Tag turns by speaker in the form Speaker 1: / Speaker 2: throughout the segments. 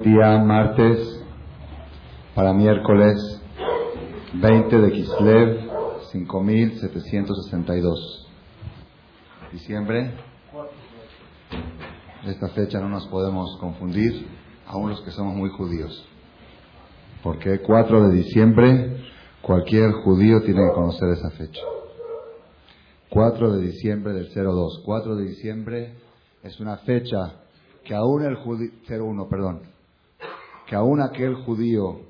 Speaker 1: Día martes para miércoles 20 de Kislev 5762. Diciembre. Esta fecha no nos podemos confundir, aún los que somos muy judíos. Porque 4 de diciembre, cualquier judío tiene que conocer esa fecha. 4 de diciembre del 02. 4 de diciembre es una fecha que aún el judío, 01, perdón, que aún aquel judío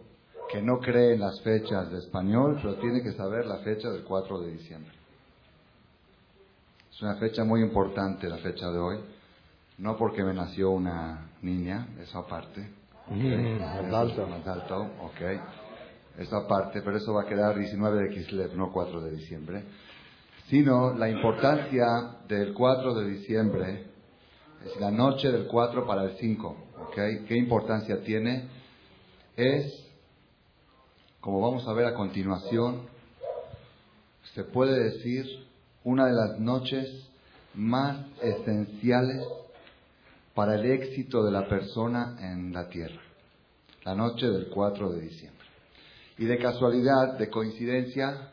Speaker 1: que no cree en las fechas de español, pero tiene que saber la fecha del 4 de diciembre. Es una fecha muy importante la fecha de hoy, no porque me nació una niña, eso aparte.
Speaker 2: Mm, más alto.
Speaker 1: Más alto, ok. Eso aparte, pero eso va a quedar 19 de Kislev, no 4 de diciembre. Sino la importancia del 4 de diciembre es la noche del 4 para el 5. ¿Qué importancia tiene? Es, como vamos a ver a continuación, se puede decir una de las noches más esenciales para el éxito de la persona en la tierra. La noche del 4 de diciembre. Y de casualidad, de coincidencia,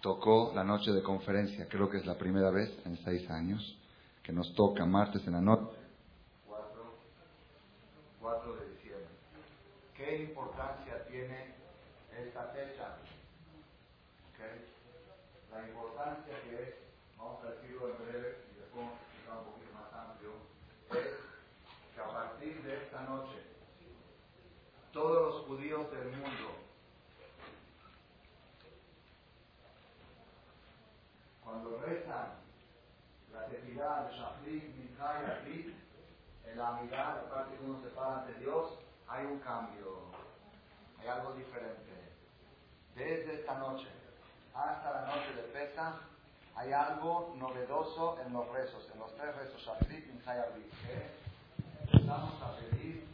Speaker 1: tocó la noche de conferencia. Creo que es la primera vez en seis años que nos toca martes en la noche. 4, de diciembre. ¿Qué importancia tiene esta fecha? ¿Okay? La importancia que es, vamos a decirlo en breve y después vamos a explicar un poquito más amplio, es que a partir de esta noche, todos los judíos del mundo, cuando rezan la tefilá de Shachrit, Mincha y la amidad, la parte que uno se para ante Dios, hay un cambio, hay algo diferente. Desde esta noche hasta la noche de Pesach, hay algo novedoso en los rezos, en los tres rezos, Shachrit, Mincha y Arrit, que empezamos a pedir.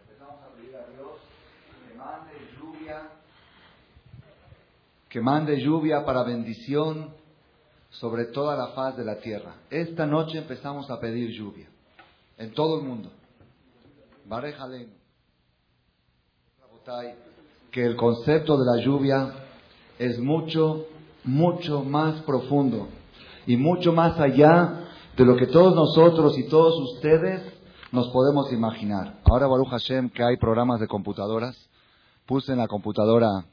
Speaker 1: Empezamos a pedir a Dios que mande lluvia, que mande lluvia para bendición sobre toda la faz de la tierra. Esta noche empezamos a pedir lluvia en todo el mundo. Barejalem. Que el concepto de la lluvia es mucho, mucho más profundo y mucho más allá de lo que todos nosotros y todos ustedes nos podemos imaginar. Ahora, Baruch Hashem, que hay programas de computadoras, puse en la computadora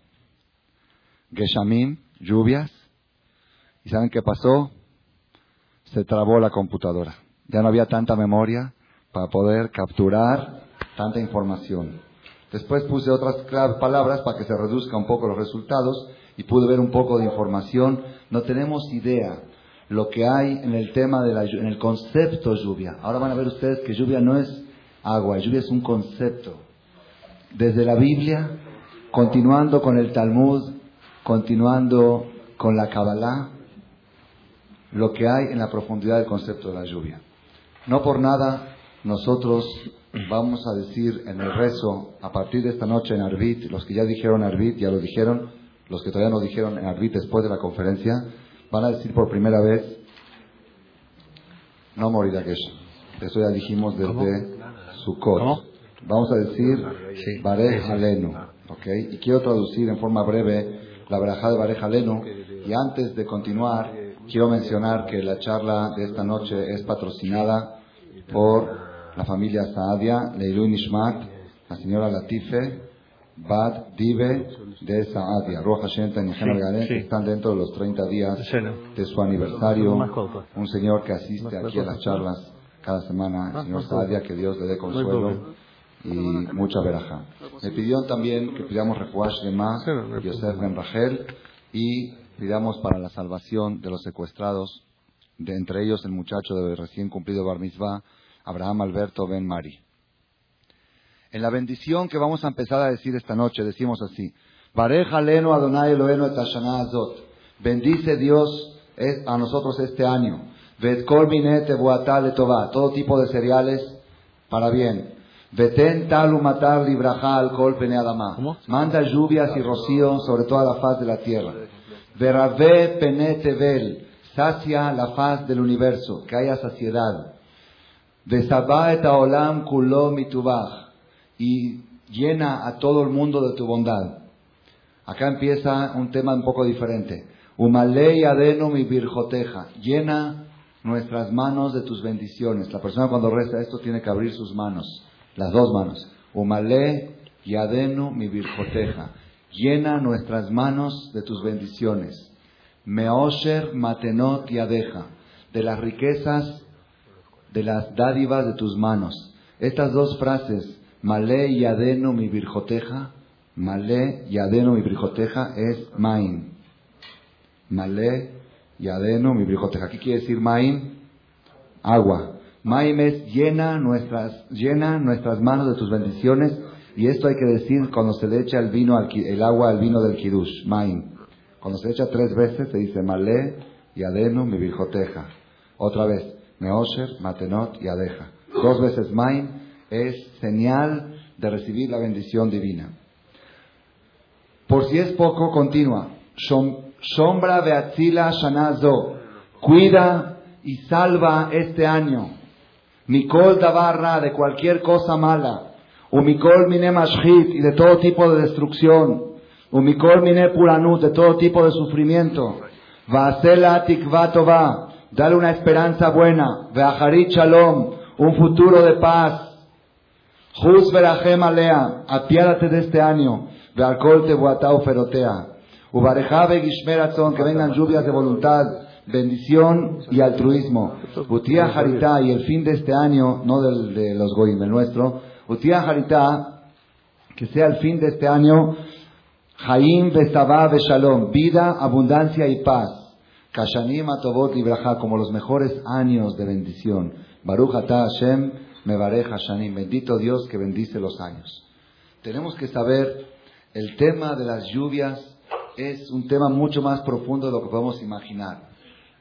Speaker 1: Geshamim, lluvias, ¿y saben qué pasó? Se trabó la computadora. Ya no había tanta memoria para poder capturar tanta información. Después puse otras palabras para que se reduzca un poco los resultados y pude ver un poco de información. No tenemos idea lo que hay en el tema de la en el concepto lluvia. Ahora van a ver ustedes que lluvia no es agua, lluvia es un concepto. Desde la Biblia, continuando con el Talmud, continuando con la Kabbalah, lo que hay en la profundidad del concepto de la lluvia. No por nada nosotros vamos a decir en el rezo, a partir de esta noche en Arbit, los que ya dijeron Arbit, ya lo dijeron, los que todavía no dijeron en Arbit después de la conferencia, van a decir por primera vez, no morir aquello. Eso ya dijimos desde Sukkot. Vamos a decir Barej Halenu. ¿okay? Y quiero traducir en forma breve la verajá de Barej Halenu. Y antes de continuar, quiero mencionar que la charla de esta noche es patrocinada por la familia Saadia, Leilu Nishmat, la señora Latife, Bad Dive de Saadia, Roja Hashem y que están dentro de los 30 días de su aniversario. Un señor que asiste aquí a las charlas cada semana, el señor Saadia, que Dios le dé consuelo y mucha veraja. Me pidieron también que pidamos refuash de Ma, Yosef Ben Rachel, y pidamos para la salvación de los secuestrados, de entre ellos el muchacho de recién cumplido Bar Mitzvah, Abraham Alberto Ben Mari. En la bendición que vamos a empezar a decir esta noche, decimos así: Leno Adonai Eloheinu et Azot. Bendice Dios a nosotros este año. Vet kol Todo tipo de cereales para bien. Veten talu matar libraja al kol. Manda lluvias y rocío sobre toda la faz de la tierra. Verave penetevel. sacia la faz del universo, que haya saciedad. et olam kulo mitubach, y llena a todo el mundo de tu bondad. Acá empieza un tema un poco diferente. Umalei adeno mi virjoteja, llena nuestras manos de tus bendiciones. La persona cuando reza esto tiene que abrir sus manos, las dos manos. Umale adeno mi virjoteja, llena nuestras manos de tus bendiciones. Meosher matenot yadeja, de las riquezas, de las dádivas de tus manos. Estas dos frases, Male y Adeno mi virjoteja, Male y Adeno mi virjoteja es Main. Male y Adeno mi virjoteja. ¿Qué quiere decir Main? Agua. Maim es llena nuestras, llena nuestras manos de tus bendiciones. Y esto hay que decir cuando se le echa el agua al vino del Kirush, Main. Cuando se echa tres veces se dice Malé y Adenu mi virjoteja. Otra vez, Meosher, Matenot y Adeja. Dos veces Main es señal de recibir la bendición divina. Por si es poco, continúa. Sombra Beatzila Shanazo. Cuida y salva este año. Mikol Dabarra de cualquier cosa mala. Umikol Mine y de todo tipo de destrucción. Umikol mine puranut, de todo tipo de sufrimiento. Vasela tikva dale una esperanza buena. Veaharit shalom, un futuro de paz. Juz verachem alea, apiádate de este año. Vealkol tebuatau ferotea. Ubareja gishmeratzon, que vengan lluvias de voluntad, bendición y altruismo. Utia harita, y el fin de este año, no del, de los goyim, el nuestro. Utia harita, que sea el fin de este año Jaim Besabá Beshalom, vida, abundancia y paz. Kashanim Atobot Libraja, como los mejores años de bendición. Baruch Ata Hashem Mevarej Hashanim, bendito Dios que bendice los años. Tenemos que saber, el tema de las lluvias es un tema mucho más profundo de lo que podemos imaginar.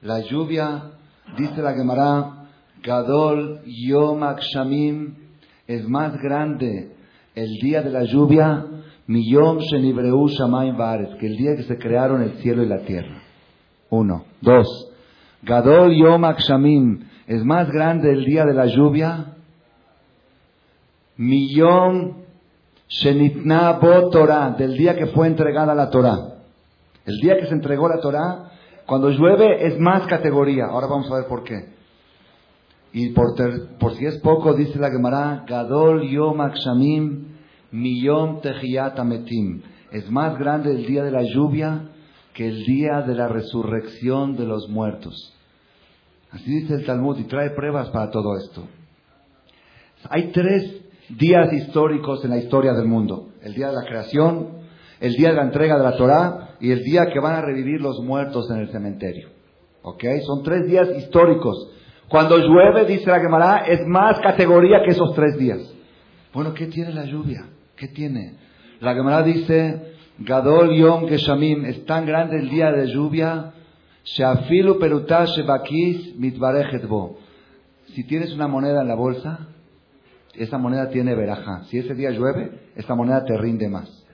Speaker 1: La lluvia, dice la Gemara, Gadol Yom Akshamim, es más grande el día de la lluvia Bares, que el día que se crearon el cielo y la tierra. Uno. Dos. Gadol Yom Akshamim, es más grande el día de la lluvia. Millón Shenitna Bo Torah, del día que fue entregada la Torah. El día que se entregó la Torah, cuando llueve es más categoría. Ahora vamos a ver por qué. Y por, por si es poco, dice la Gemara, Gadol Yom Akshamim Millón Ametim. Es más grande el día de la lluvia que el día de la resurrección de los muertos. Así dice el Talmud y trae pruebas para todo esto. Hay tres días históricos en la historia del mundo. El día de la creación, el día de la entrega de la Torá y el día que van a revivir los muertos en el cementerio. ¿Ok? Son tres días históricos. Cuando llueve, dice la Gemara, es más categoría que esos tres días. Bueno, ¿qué tiene la lluvia? ¿Qué tiene? La Gemara dice, Gadol Yom Geshamim, es tan grande el día de lluvia, Shafilu Perutah Shebakis Mitbarechet Bo. Si tienes una moneda en la bolsa, esa moneda tiene veraja. Si ese día llueve, esa moneda te rinde más.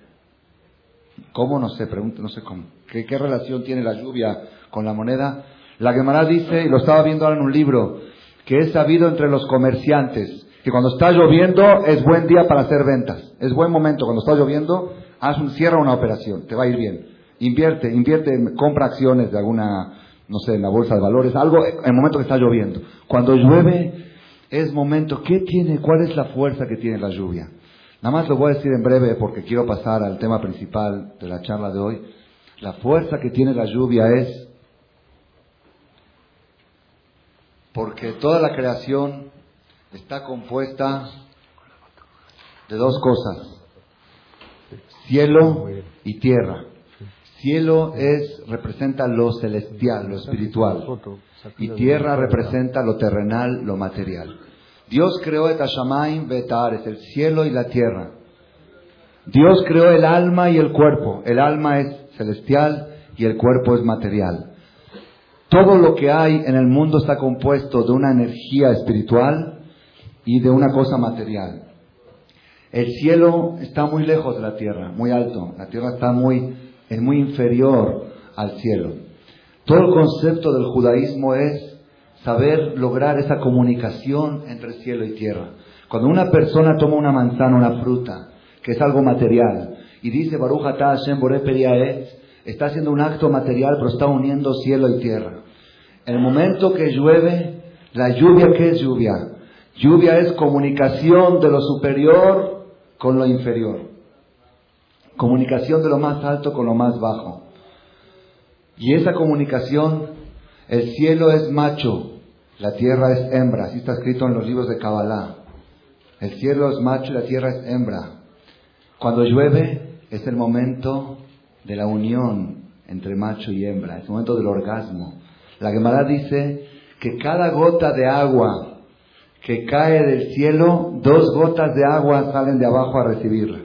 Speaker 1: ¿Cómo? No sé, pregunto, no sé cómo. ¿Qué, ¿Qué, relación tiene la lluvia con la moneda? La Gemara dice, y lo estaba viendo ahora en un libro, que es sabido entre los comerciantes que cuando está lloviendo es buen día para hacer ventas. Es buen momento. Cuando está lloviendo, haz un, cierra una operación. Te va a ir bien. Invierte, invierte, compra acciones de alguna, no sé, en la bolsa de valores, algo en el momento que está lloviendo. Cuando llueve, es momento. ¿Qué tiene? ¿Cuál es la fuerza que tiene la lluvia? Nada más lo voy a decir en breve porque quiero pasar al tema principal de la charla de hoy. La fuerza que tiene la lluvia es porque toda la creación está compuesta de dos cosas, cielo y tierra. Cielo es, representa lo celestial, lo espiritual, y tierra representa lo terrenal, lo material. Dios creó el cielo y la tierra. Dios creó el alma y el cuerpo. El alma es celestial y el cuerpo es material. Todo lo que hay en el mundo está compuesto de una energía espiritual y de una cosa material. El cielo está muy lejos de la tierra, muy alto. La tierra está muy, es muy inferior al cielo. Todo el concepto del judaísmo es saber lograr esa comunicación entre cielo y tierra. Cuando una persona toma una manzana, una fruta, que es algo material, y dice Baruch Hashem está haciendo un acto material, pero está uniendo cielo y tierra. En el momento que llueve, la lluvia, ¿qué es lluvia? Lluvia es comunicación de lo superior con lo inferior. Comunicación de lo más alto con lo más bajo. Y esa comunicación, el cielo es macho, la tierra es hembra. Así está escrito en los libros de Kabbalah. El cielo es macho y la tierra es hembra. Cuando llueve es el momento de la unión entre macho y hembra, es el momento del orgasmo. La Gemara dice que cada gota de agua que cae del cielo, dos gotas de agua salen de abajo a recibirlas.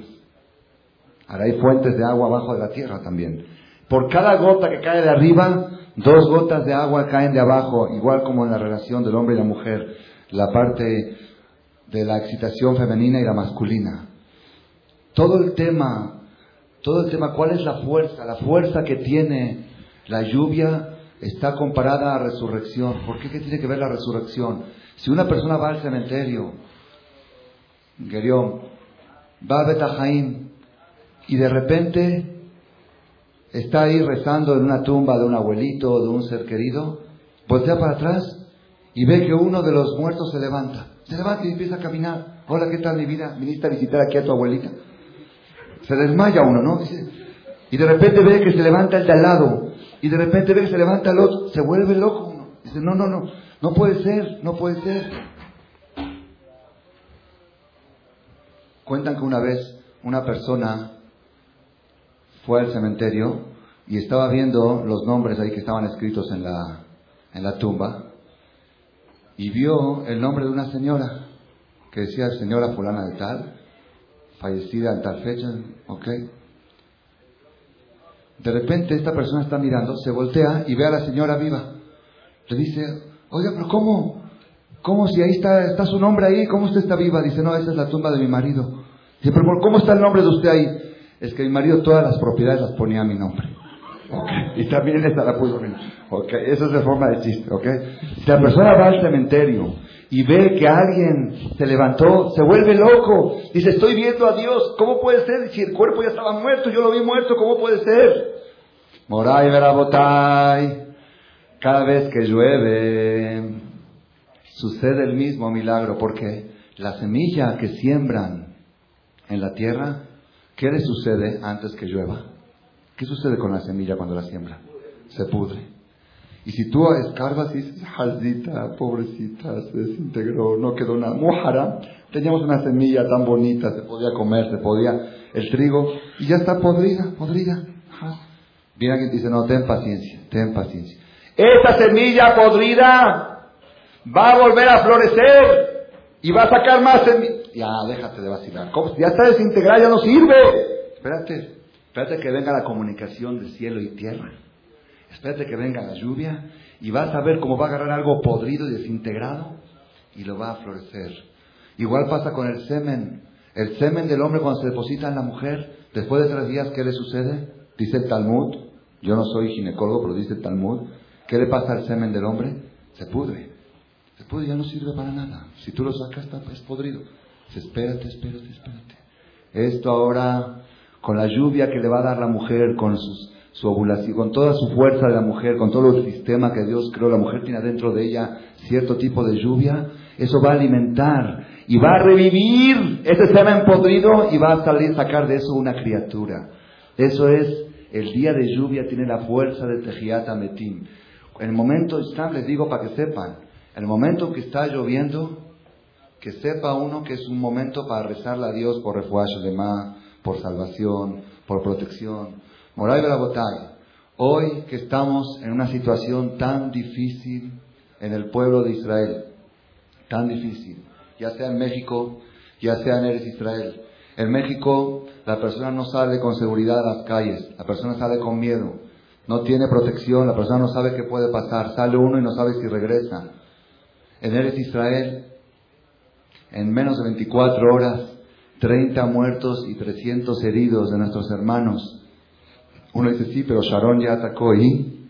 Speaker 1: Ahora hay fuentes de agua abajo de la tierra también. Por cada gota que cae de arriba, dos gotas de agua caen de abajo, igual como en la relación del hombre y la mujer, la parte de la excitación femenina y la masculina. Todo el tema, todo el tema, ¿cuál es la fuerza? La fuerza que tiene la lluvia está comparada a resurrección. ¿Por qué? ¿Qué tiene que ver la resurrección? Si una persona va al cementerio, Gerión, va a Betajaim y de repente está ahí rezando en una tumba de un abuelito o de un ser querido, voltea para atrás y ve que uno de los muertos se levanta. Se levanta y empieza a caminar. Hola, ¿qué tal mi vida? ¿Viniste a visitar aquí a tu abuelita? Se desmaya uno, ¿no? y de repente ve que se levanta el de al lado. Y de repente ve que se levanta el otro. Se vuelve loco uno. Dice, no, no, no. No puede ser, no puede ser. Cuentan que una vez una persona fue al cementerio y estaba viendo los nombres ahí que estaban escritos en la, en la tumba y vio el nombre de una señora que decía señora fulana de tal, fallecida en tal fecha, ¿ok? De repente esta persona está mirando, se voltea y ve a la señora viva. Le dice, oiga, pero ¿cómo? ¿Cómo si ahí está, está su nombre ahí? ¿Cómo usted está viva? Dice, no, esa es la tumba de mi marido. Dice, pero ¿cómo está el nombre de usted ahí? Es que mi marido todas las propiedades las ponía a mi nombre. Y también esta la puso a nombre. Eso es de forma de chiste. Si la persona va al cementerio y ve que alguien se levantó, se vuelve loco. Dice, estoy viendo a Dios. ¿Cómo puede ser? Si el cuerpo ya estaba muerto, yo lo vi muerto, ¿cómo puede ser? Moray Verabotay. Cada vez que llueve, sucede el mismo milagro, porque la semilla que siembran en la tierra, ¿qué le sucede antes que llueva? ¿Qué sucede con la semilla cuando la siembra? Se pudre. Y si tú escarbas y dices, jaldita, pobrecita, se desintegró, no quedó nada. Mojara, teníamos una semilla tan bonita, se podía comer, se podía, el trigo, y ya está podrida, podrida. Viene alguien y dice, no, ten paciencia, ten paciencia. Esta semilla podrida va a volver a florecer y va a sacar más semillas. Ya, déjate de vacilar. Ya está desintegrada, ya no sirve. Espérate, espérate que venga la comunicación de cielo y tierra. Espérate que venga la lluvia y vas a ver cómo va a agarrar algo podrido y desintegrado y lo va a florecer. Igual pasa con el semen. El semen del hombre cuando se deposita en la mujer, después de tres días, ¿qué le sucede? Dice el Talmud, yo no soy ginecólogo, pero dice el Talmud, ¿qué le pasa al semen del hombre? Se pudre. Se pudre, ya no sirve para nada. Si tú lo sacas, está es podrido. espérate, espérate, espérate. Esto ahora, con la lluvia que le va a dar la mujer, con sus su ovulación, con toda su fuerza de la mujer, con todo el sistema que Dios creó, la mujer tiene dentro de ella cierto tipo de lluvia, eso va a alimentar y va a revivir ese semen podrido y va a salir, sacar de eso una criatura. Eso es, el día de lluvia tiene la fuerza de Tejiat Metim. En el momento, les digo para que sepan, el momento que está lloviendo, que sepa uno que es un momento para rezarle a Dios por refugio de por salvación, por protección. Moray Barabotay, hoy que estamos en una situación tan difícil en el pueblo de Israel, tan difícil, ya sea en México, ya sea en Eres Israel. En México la persona no sale con seguridad a las calles, la persona sale con miedo, no tiene protección, la persona no sabe qué puede pasar, sale uno y no sabe si regresa. En Eres Israel, en menos de 24 horas, 30 muertos y 300 heridos de nuestros hermanos uno dice, sí, pero Sharon ya atacó y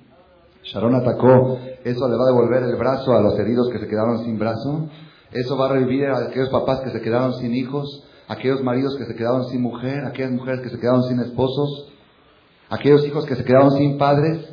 Speaker 1: Sharon atacó, ¿eso le va a devolver el brazo a los heridos que se quedaron sin brazo? ¿Eso va a revivir a aquellos papás que se quedaron sin hijos? ¿Aquellos maridos que se quedaron sin mujer? ¿Aquellas mujeres que se quedaron sin esposos? ¿Aquellos hijos que se quedaron sin padres?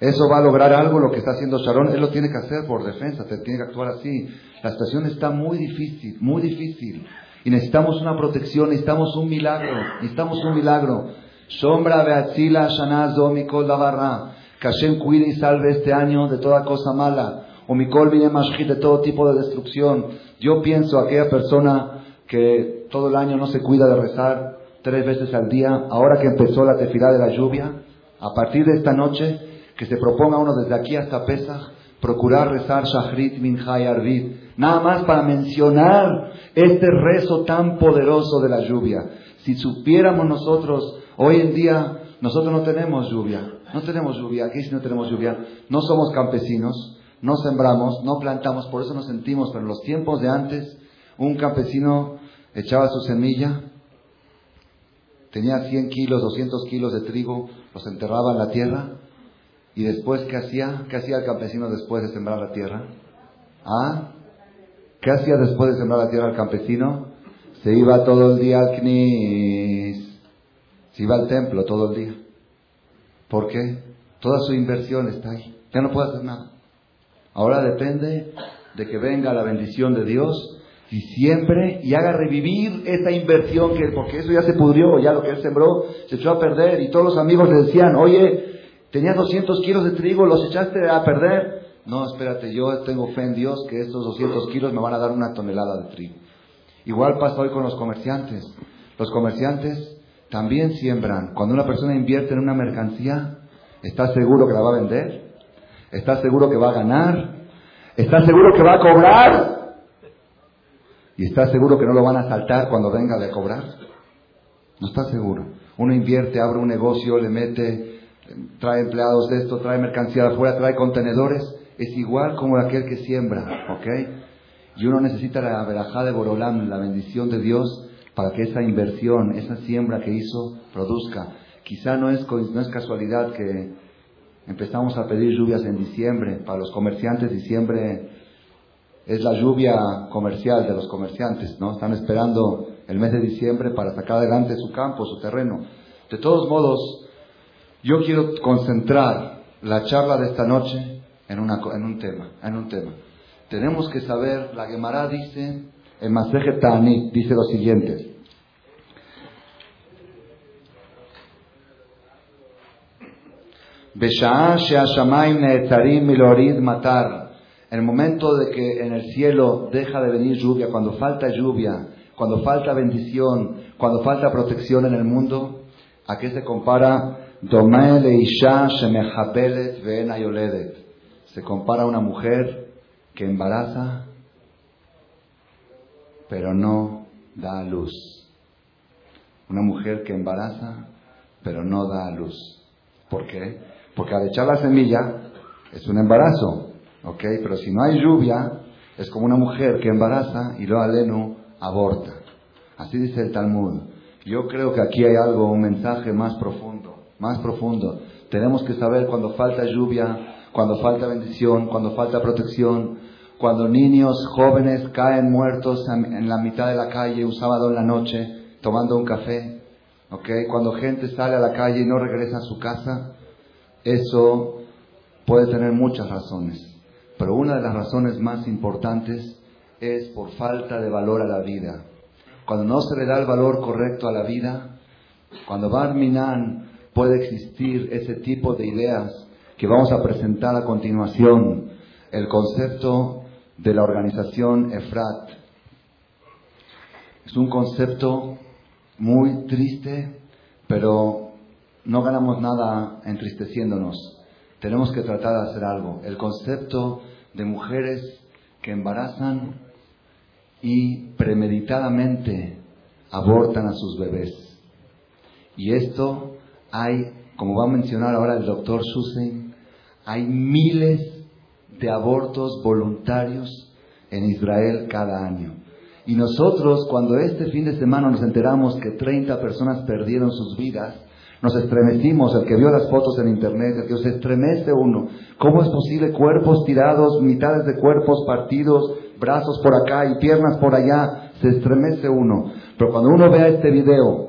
Speaker 1: ¿Eso va a lograr algo lo que está haciendo Sharon? Él lo tiene que hacer por defensa, tiene que actuar así. La situación está muy difícil, muy difícil. Y necesitamos una protección, necesitamos un milagro, necesitamos un milagro. Sombra Beatzila Shanazo Mikol Davarra. Que Hashem cuide y salve este año de toda cosa mala. O Mikol viene de todo tipo de destrucción. Yo pienso aquella persona que todo el año no se cuida de rezar tres veces al día, ahora que empezó la tefilá de la lluvia, a partir de esta noche, que se proponga uno desde aquí hasta Pesach, procurar rezar Shachrit Mincha y Arvid, nada más para mencionar este rezo tan poderoso de la lluvia. Si supiéramos nosotros, hoy en día, nosotros no tenemos lluvia, no tenemos lluvia, aquí sí no tenemos lluvia, no somos campesinos, no sembramos, no plantamos, por eso nos sentimos, pero en los tiempos de antes, un campesino echaba su semilla, tenía 100 kilos, 200 kilos de trigo, los enterraba en la tierra, y después, ¿qué hacía? ¿Qué hacía el campesino después de sembrar la tierra? ¿Ah? ¿Qué hacía después de sembrar la tierra el campesino? Se iba todo el día al CNIS, se iba al templo todo el día. ¿Por qué? Toda su inversión está ahí, ya no puede hacer nada. Ahora depende de que venga la bendición de Dios y siempre y haga revivir esa inversión que porque eso ya se pudrió, ya lo que él sembró se echó a perder y todos los amigos le decían, oye, tenías 200 kilos de trigo, los echaste a perder. No, espérate, yo tengo fe en Dios que estos 200 kilos me van a dar una tonelada de trigo. Igual pasa hoy con los comerciantes. Los comerciantes también siembran. Cuando una persona invierte en una mercancía, ¿está seguro que la va a vender? ¿Está seguro que va a ganar? ¿Está seguro que va a cobrar? ¿Y está seguro que no lo van a saltar cuando venga de cobrar? No está seguro. Uno invierte, abre un negocio, le mete, trae empleados de esto, trae mercancía de afuera, trae contenedores. Es igual como aquel que siembra, ¿ok? Y uno necesita la verajá de Borolam, la bendición de Dios, para que esa inversión, esa siembra que hizo, produzca. Quizá no es, no es casualidad que empezamos a pedir lluvias en diciembre. Para los comerciantes, diciembre es la lluvia comercial de los comerciantes, ¿no? Están esperando el mes de diciembre para sacar adelante su campo, su terreno. De todos modos, yo quiero concentrar la charla de esta noche en, en un tema, en un tema. Tenemos que saber, la Gemara dice, el Maseje Ta'anit dice lo siguiente. Matar en el momento de que en el cielo deja de venir lluvia, cuando falta lluvia, cuando falta bendición, cuando falta protección en el mundo, ¿a qué se compara? Se compara a una mujer que embaraza, pero no da luz. Una mujer que embaraza, pero no da luz. ¿Por qué? Porque al echar la semilla es un embarazo. ¿Ok? Pero si no hay lluvia, es como una mujer que embaraza y luego aleno aborta. Así dice el Talmud. Yo creo que aquí hay algo, un mensaje más profundo, más profundo. Tenemos que saber cuando falta lluvia, cuando falta bendición, cuando falta protección, cuando niños jóvenes caen muertos en la mitad de la calle un sábado en la noche tomando un café, ¿ok? Cuando gente sale a la calle y no regresa a su casa, eso puede tener muchas razones. Pero una de las razones más importantes es por falta de valor a la vida. Cuando no se le da el valor correcto a la vida, cuando Barminan puede existir ese tipo de ideas que vamos a presentar a continuación, el concepto de la organización Efrat. Es un concepto muy triste, pero no ganamos nada entristeciéndonos tenemos que tratar de hacer algo. El concepto de mujeres que embarazan y premeditadamente abortan a sus bebés. Y esto hay, como va a mencionar ahora el doctor Susen, hay miles de abortos voluntarios en Israel cada año. Y nosotros, cuando este fin de semana nos enteramos que 30 personas perdieron sus vidas, Nos estremecimos, el que vio las fotos en internet, el que se estremece uno. ¿Cómo es posible cuerpos tirados, mitades de cuerpos partidos, brazos por acá y piernas por allá? Se estremece uno. Pero cuando uno vea este video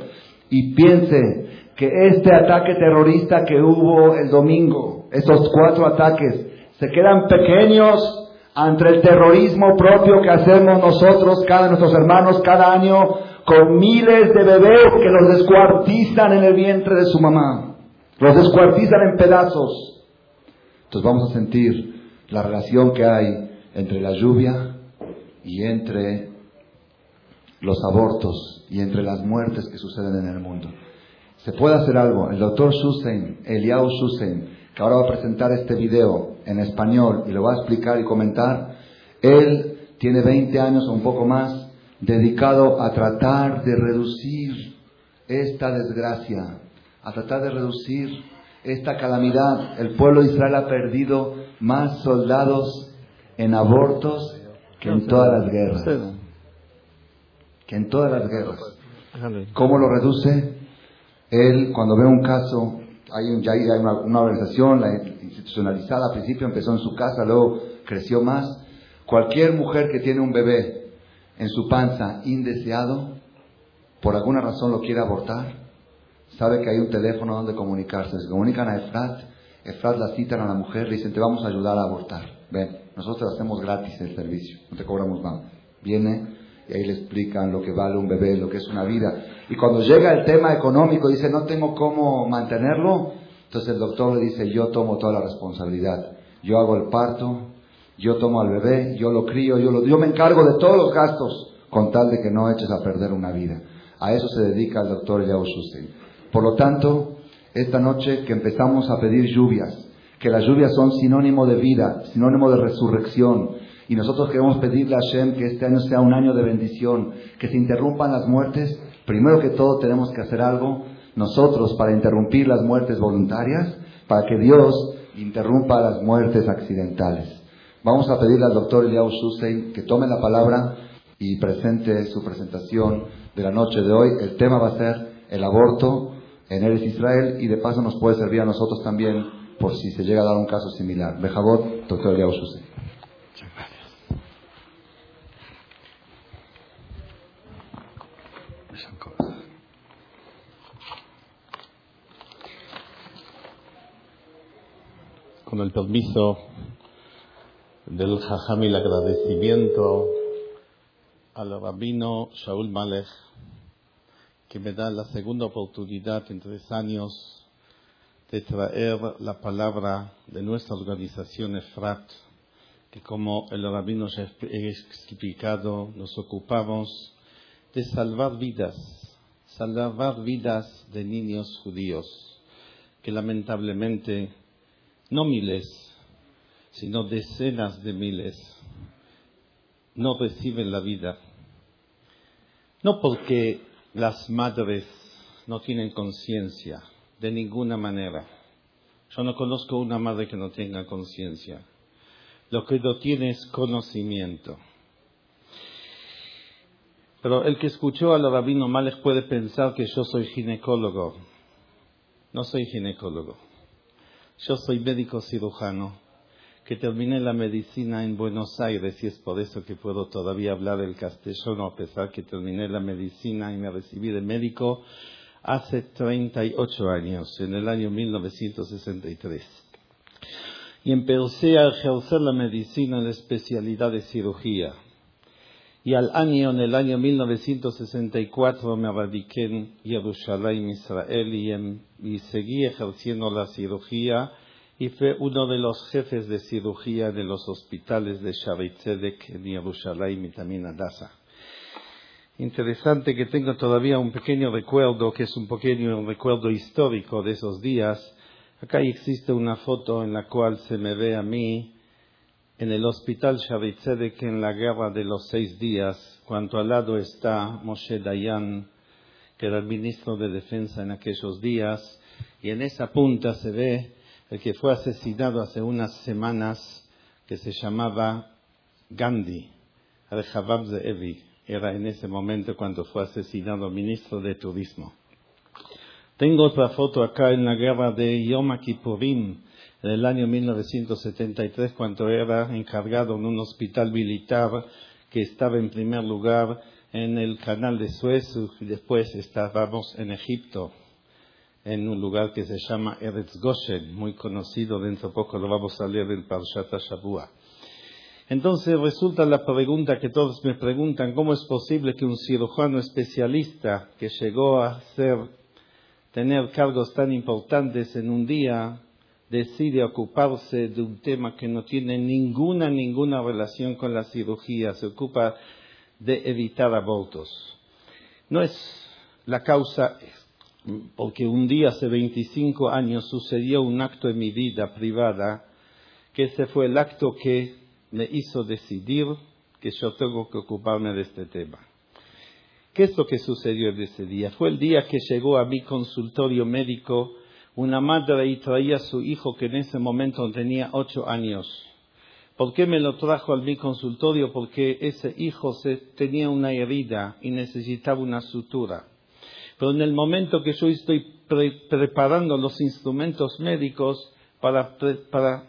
Speaker 1: y piense que este ataque terrorista que hubo el domingo, esos cuatro ataques, se quedan pequeños ante el terrorismo propio que hacemos nosotros, cada nuestros hermanos, cada año, con miles de bebés que los descuartizan en el vientre de su mamá, los descuartizan en pedazos. Entonces vamos a sentir la relación que hay entre la lluvia y entre los abortos y entre las muertes que suceden en el mundo. Se puede hacer algo. El doctor Shusein, Eliau Shusein, que ahora va a presentar este video en español y lo va a explicar y comentar, él tiene 20 años o un poco más dedicado a tratar de reducir esta desgracia, a tratar de reducir esta calamidad. El pueblo de Israel ha perdido más soldados en abortos que en todas las guerras. Que en todas las guerras. ¿Cómo lo reduce? Él, cuando ve un caso, hay, ya hay una, una organización la institucionalizada, al principio empezó en su casa, luego creció más. Cualquier mujer que tiene un bebé en su panza indeseado, por alguna razón lo quiere abortar, sabe que hay un teléfono donde comunicarse. Se comunican a Efrat, Efrat la citan a la mujer, le dicen, te vamos a ayudar a abortar. Ven, nosotros hacemos gratis el servicio, no te cobramos nada. Viene y ahí le explican lo que vale un bebé, lo que es una vida. Y cuando llega el tema económico, dice, no tengo cómo mantenerlo, entonces el doctor le dice, yo tomo toda la responsabilidad. Yo hago el parto, yo tomo al bebé, yo lo crío, yo, lo, me encargo de todos los gastos con tal de que no eches a perder una vida. A eso se dedica el doctor Yao Shustein. Por lo tanto, esta noche que empezamos a pedir lluvias, que las lluvias son sinónimo de vida, sinónimo de resurrección, y nosotros queremos pedirle a Hashem que este año sea un año de bendición, que se interrumpan las muertes, primero que todo tenemos que hacer algo nosotros para interrumpir las muertes voluntarias, para que Dios interrumpa las muertes accidentales. Vamos a pedirle al doctor Eliyahu Shustein que tome la palabra y presente su presentación de la noche de hoy. El tema va a ser el aborto en Eres Israel y de paso nos puede servir a nosotros también por si se llega a dar un caso similar. Bejabot, doctor Eliyahu Shustein.
Speaker 3: Con el permiso del Jajam y el agradecimiento al rabino Shaul Malech, que me da la segunda oportunidad en tres años de traer la palabra de nuestra organización EFRAT, que como el rabino ya ha explicado, nos ocupamos de salvar vidas, salvar vidas de niños judíos, que lamentablemente, no miles, sino decenas de miles no reciben la vida. No porque las madres no tienen conciencia, de ninguna manera. Yo no conozco una madre que no tenga conciencia. Lo que no tiene es conocimiento. Pero el que escuchó al rabino Malek puede pensar que yo soy ginecólogo. No soy ginecólogo. Yo soy médico cirujano que terminé la medicina en Buenos Aires y es por eso que puedo todavía hablar el castellano a pesar que terminé la medicina y me recibí de médico hace 38 años, en el año 1963. Y empecé a ejercer la medicina en la especialidad de cirugía. Y al año, en el año 1964, me radiqué en Jerusalén, Israel, y, y seguí ejerciendo la cirugía y fue uno de los jefes de cirugía de los hospitales de Shabbai Tzedek en Jerusalén y también Adasa. Interesante que tengo todavía un pequeño recuerdo, que es un pequeño recuerdo histórico de esos días. Acá existe una foto en la cual se me ve a mí en el hospital Shabbai Tzedek en la guerra de los seis días, cuando al lado está Moshe Dayan, que era el ministro de defensa en aquellos días, y en esa punta se ve el que fue asesinado hace unas semanas, que se llamaba Gandhi, Rehabab Evi, era en ese momento cuando fue asesinado ministro de Turismo. Tengo otra foto acá en la guerra de Yom Kippurim, en el año 1973, cuando era encargado en un hospital militar que estaba en primer lugar en el canal de Suez y después estábamos en Egipto, en un lugar que se llama Eretz Goshen, muy conocido, dentro de poco lo vamos a leer en Parshat Shabua. Entonces resulta la pregunta que todos me preguntan, ¿cómo es posible que un cirujano especialista que llegó a tener cargos tan importantes en un día, decide ocuparse de un tema que no tiene ninguna, ninguna relación con la cirugía, se ocupa de evitar abortos. No es la causa, porque un día hace 25 años sucedió un acto en mi vida privada, que ese fue el acto que me hizo decidir que yo tengo que ocuparme de este tema. ¿Qué es lo que sucedió en ese día? Fue el día que llegó a mi consultorio médico una madre y traía a su hijo que en ese momento tenía ocho años. ¿Por qué me lo trajo a mi consultorio? Porque ese hijo tenía una herida y necesitaba una sutura. Pero en el momento que yo estoy preparando los instrumentos médicos para,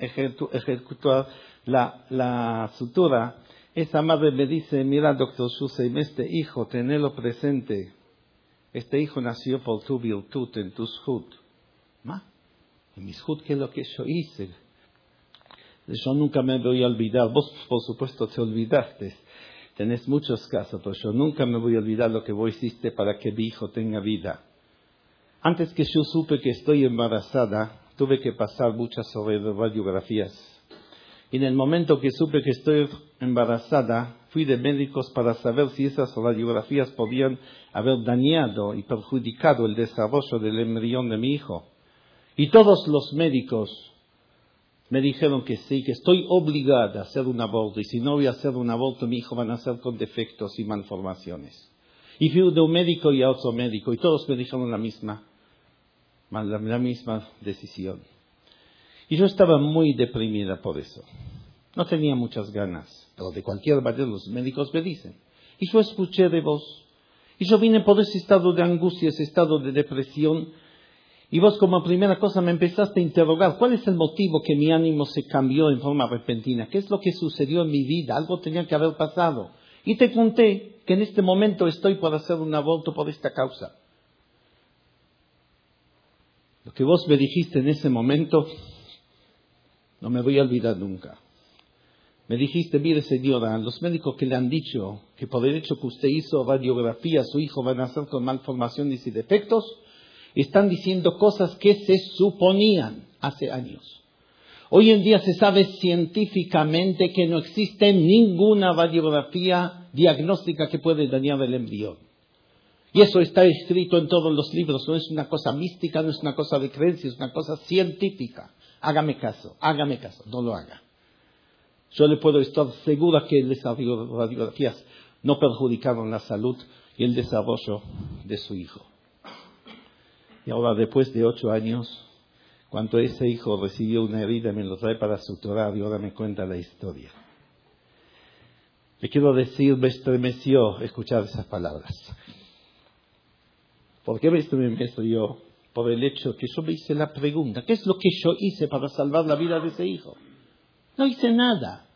Speaker 3: ejecutar la sutura, esa madre me dice, mira, doctor Shuseim, este hijo, tenelo presente. Este hijo nació por tu virtud en tu shut. ¿Ma? En mi ¿qué es lo que yo hice? Yo nunca me voy a olvidar. Vos, por supuesto, te olvidaste. Tenés muchos casos, pero yo nunca me voy a olvidar lo que vos hiciste para que mi hijo tenga vida. Antes que yo supe que estoy embarazada, tuve que pasar muchas radiografías y en el momento que supe que estoy embarazada, fui de médicos para saber si esas radiografías podían haber dañado y perjudicado el desarrollo del embrión de mi hijo. Y todos los médicos me dijeron que sí, que estoy obligada a hacer un aborto y si no voy a hacer un aborto mi hijo va a nacer con defectos y malformaciones. Y fui de un médico y otro médico y todos me dijeron la misma, la misma decisión. Y yo estaba muy deprimida por eso. No tenía muchas ganas, pero de cualquier manera los médicos me dicen. Y yo escuché de vos. Y yo vine por ese estado de angustia, ese estado de depresión. Y vos como primera cosa me empezaste a interrogar, ¿cuál es el motivo que mi ánimo se cambió en forma repentina? ¿Qué es lo que sucedió en mi vida? Algo tenía que haber pasado. Y te conté que en este momento estoy por hacer un aborto por esta causa. Lo que vos me dijiste en ese momento no me voy a olvidar nunca. Me dijiste, mire señora, los médicos que le han dicho que por el hecho que usted hizo radiografía, su hijo va a nacer con malformaciones y defectos, están diciendo cosas que se suponían hace años. Hoy en día se sabe científicamente que no existe ninguna radiografía diagnóstica que puede dañar el embrión. Y eso está escrito en todos los libros, no es una cosa mística, no es una cosa de creencia, es una cosa científica. Hágame caso, hágame caso, no lo haga. Yo le puedo estar segura que las radiografías no perjudicaron la salud y el desarrollo de su hijo. Ahora, después de ocho años, cuando ese hijo recibió una herida, me lo trae para suturar y ahora me cuenta la historia. Le quiero decir, me estremeció escuchar esas palabras. ¿Por qué me estremeció? por el hecho que yo me hice la pregunta, ¿qué es lo que yo hice para salvar la vida de ese hijo? No hice nada.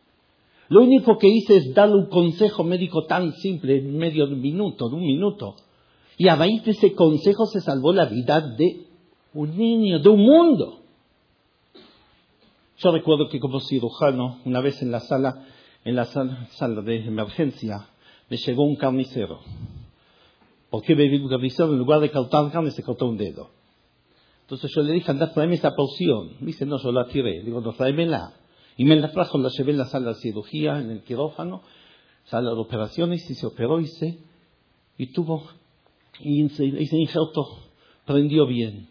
Speaker 3: Lo único que hice es darle un consejo médico tan simple en medio de un minuto, de un minuto. Y a raíz de ese consejo se salvó la vida de un niño, de un mundo. Yo recuerdo que como cirujano, una vez en la sala, en la sala, de emergencia, me llegó un carnicero. ¿Por qué vino un carnicero? En lugar de cortar carne, se cortó un dedo. Entonces yo le dije, anda, tráeme esa poción. Me dice, no, yo la tiré. Digo, no, tráemela. Y me la trajo, la llevé en la sala de cirugía, en el quirófano, sala de operaciones, y se operó y se, y tuvo, y injerto prendió bien.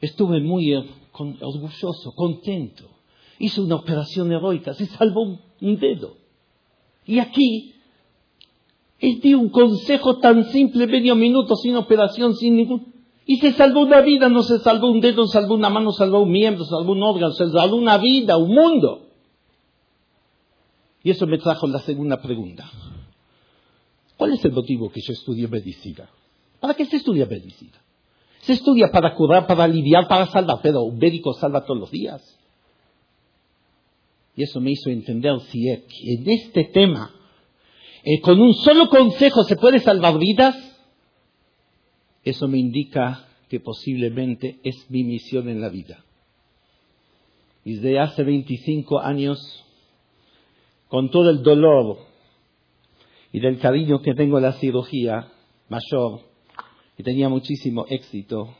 Speaker 3: Estuve muy eh, orgulloso, contento. Hizo una operación heroica, se salvó un, dedo. Y aquí, él dio un consejo tan simple, medio minuto, sin operación, sin ningún y se salvó una vida, no se salvó un dedo, salvó una mano, salvó un miembro, salvó un órgano, se salvó una vida, un mundo. Y eso me trajo la segunda pregunta. ¿Cuál es el motivo que yo estudie medicina? ¿Para qué se estudia medicina? Se estudia para curar, para aliviar, para salvar, pero un médico salva todos los días. Y eso me hizo entender si en este tema, eh, con un solo consejo se puede salvar vidas, eso me indica que posiblemente es mi misión en la vida. Desde hace 25 años, con todo el dolor y del cariño que tengo a la cirugía mayor, y tenía muchísimo éxito,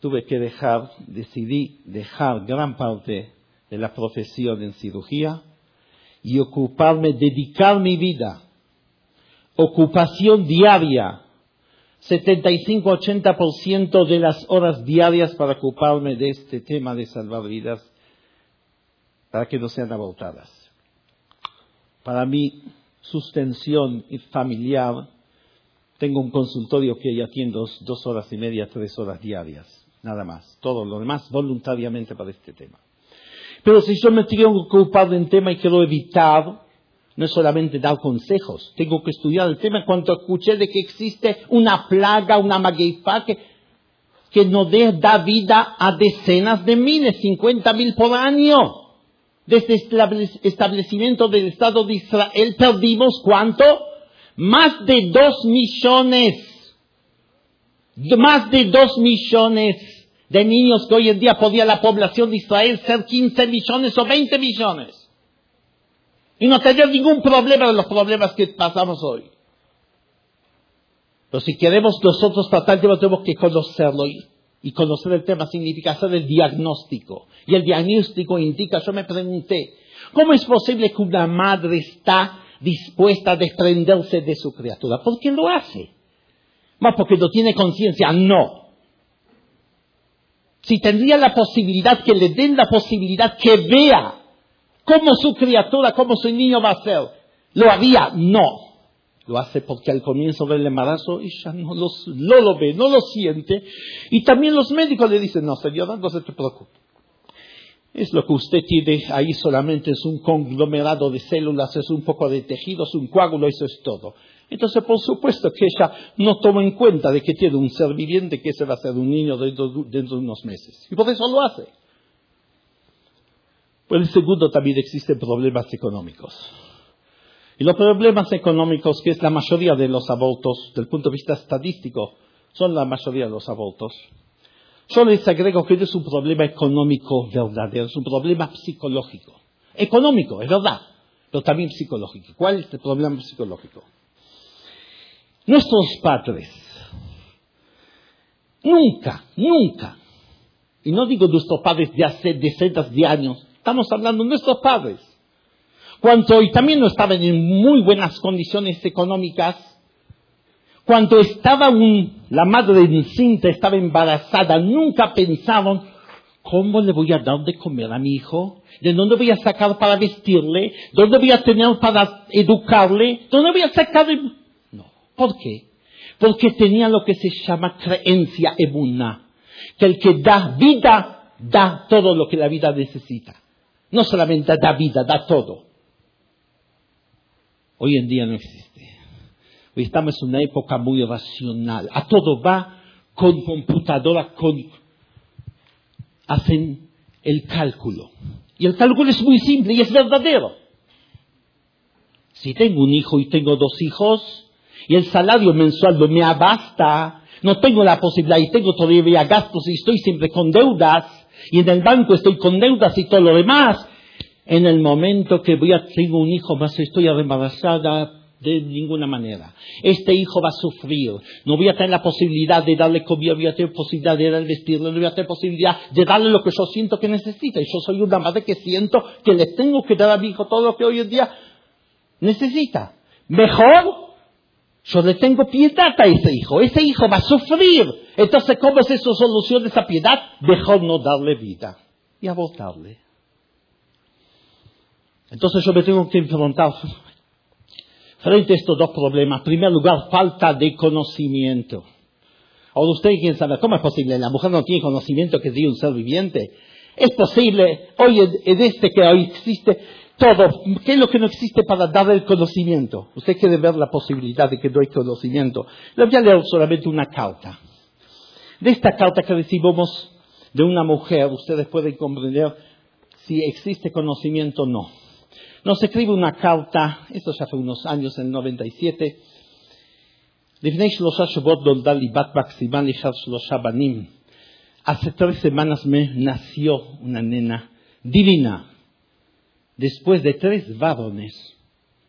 Speaker 3: tuve que dejar, decidí dejar gran parte de la profesión en cirugía y ocuparme, dedicar mi vida, ocupación diaria, 75-80% de las horas diarias para ocuparme de este tema de salvar vidas, para que no sean abortadas. Para mi sustención familiar, tengo un consultorio que ya atiendo dos horas y media, tres horas diarias, nada más. Todo lo demás voluntariamente para este tema. Pero si yo me tengo que ocupar de un tema y quiero evitar, no es solamente dar consejos, tengo que estudiar el tema. Cuando escuché de que existe una plaga, una maguefa que, que no da vida a decenas de miles, 50 mil por año. Desde el establecimiento del Estado de Israel perdimos cuánto? Más de dos millones, más de dos millones de niños que hoy en día podía la población de Israel ser 15 millones o 20 millones. Y no tener ningún problema de los problemas que pasamos hoy. Pero si queremos nosotros tratar el tenemos que conocerlo y, conocer el tema significa hacer el diagnóstico. Y el diagnóstico indica, yo me pregunté, ¿cómo es posible que una madre está dispuesta a desprenderse de su criatura. ¿Por qué lo hace? ¿Más porque no tiene conciencia? No. Si tendría la posibilidad, que le den la posibilidad que vea cómo su criatura, cómo su niño va a ser, ¿lo haría? No. Lo hace porque al comienzo del embarazo ella no, no lo ve, no lo siente. Y también los médicos le dicen, no, señora, no se te preocupe. Es lo que usted tiene ahí solamente, es un conglomerado de células, es un poco de tejidos, un coágulo, eso es todo. Entonces, por supuesto que ella no toma en cuenta de que tiene un ser viviente que se va a ser un niño dentro, de unos meses. Y por eso lo hace. Por el segundo, también existen problemas económicos. Y los problemas económicos, que es la mayoría de los abortos, desde el punto de vista estadístico, son la mayoría de los abortos, yo les agrego que no es un problema económico verdadero, es un problema psicológico. Económico, es verdad, pero también psicológico. ¿Cuál es el problema psicológico? Nuestros padres, nunca, nunca, y no digo nuestros padres de hace decenas de años, estamos hablando de nuestros padres, cuando hoy también no estaban en muy buenas condiciones económicas, cuando estaba la madre encinta, estaba embarazada, nunca pensaron, ¿cómo le voy a dar de comer a mi hijo? ¿De dónde voy a sacar para vestirle? ¿Dónde voy a tener para educarle? ¿Dónde voy a sacar? No. ¿Por qué? Porque tenía lo que se llama creencia ebuna, que el que da vida, da todo lo que la vida necesita. No solamente da vida, da todo. Hoy en día no existe. Estamos en una época muy racional. A todo va con computadora, con... hacen el cálculo. Y el cálculo es muy simple y es verdadero. Si tengo un hijo y tengo dos hijos, y el salario mensual no me abasta, no tengo la posibilidad y tengo todavía gastos y estoy siempre con deudas, y en el banco estoy con deudas y todo lo demás, en el momento que voy a, tengo un hijo más, estoy embarazada, de ninguna manera. Este hijo va a sufrir. No voy a tener la posibilidad de darle comida, no voy a tener posibilidad de darle vestirlo, no voy a tener posibilidad de darle lo que yo siento que necesita. Y yo soy una madre que siento que le tengo que dar a mi hijo todo lo que hoy en día necesita. Mejor, yo le tengo piedad a ese hijo. Ese hijo va a sufrir. Entonces, ¿cómo es eso solución de esa piedad? Mejor no darle vida y abortarle. Entonces yo me tengo que enfrentar frente a estos dos problemas. En primer lugar, falta de conocimiento. Ahora usted quién sabe, ¿cómo es posible? La mujer no tiene conocimiento que es un ser viviente. Es posible, hoy en este que hoy existe, todo. ¿Qué es lo que no existe para dar el conocimiento? Usted quiere ver la posibilidad de que doy conocimiento. Le voy a leer solamente una carta. De esta carta que recibimos de una mujer, ustedes pueden comprender si existe conocimiento o no Nos escribe una carta, esto ya fue unos años, en el 97, Hace tres semanas me nació una nena divina, después de tres varones.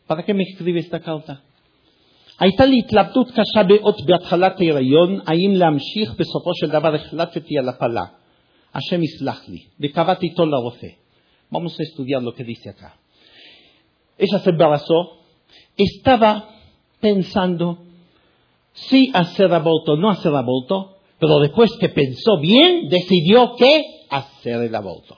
Speaker 3: ¿Para qué me escribe esta carta? הייתה לי התלבטות קשה מאוד בהתחלת ההיריון, האם להמשיך, בסופו של דבר החלטתי על הפלה. השם יסלח לי, וקבעתי איתו לרופא. Vamos a estudiar lo que dice acá. Ella se embarazó, estaba pensando si hacer aborto o no hacer aborto, pero después que pensó bien, decidió que hacer el aborto.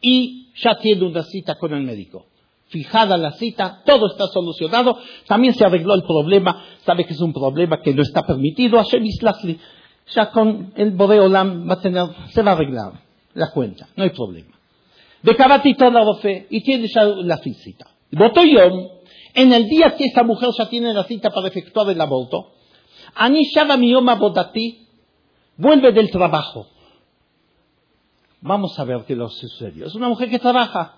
Speaker 3: Y ya tiene una cita con el médico. Fijada la cita, todo está solucionado, también se arregló el problema, sabe que es un problema que no está permitido, ya con el Boreolam va a tener, se va a arreglar la cuenta, no hay problema. De toda la fe y tiene ya la cita. Botoyom, en el día que esta mujer ya tiene la cita para efectuar el aborto, Anishava Miyoma Bodati vuelve del trabajo. Vamos a ver qué lo sucedió. Es una mujer que trabaja.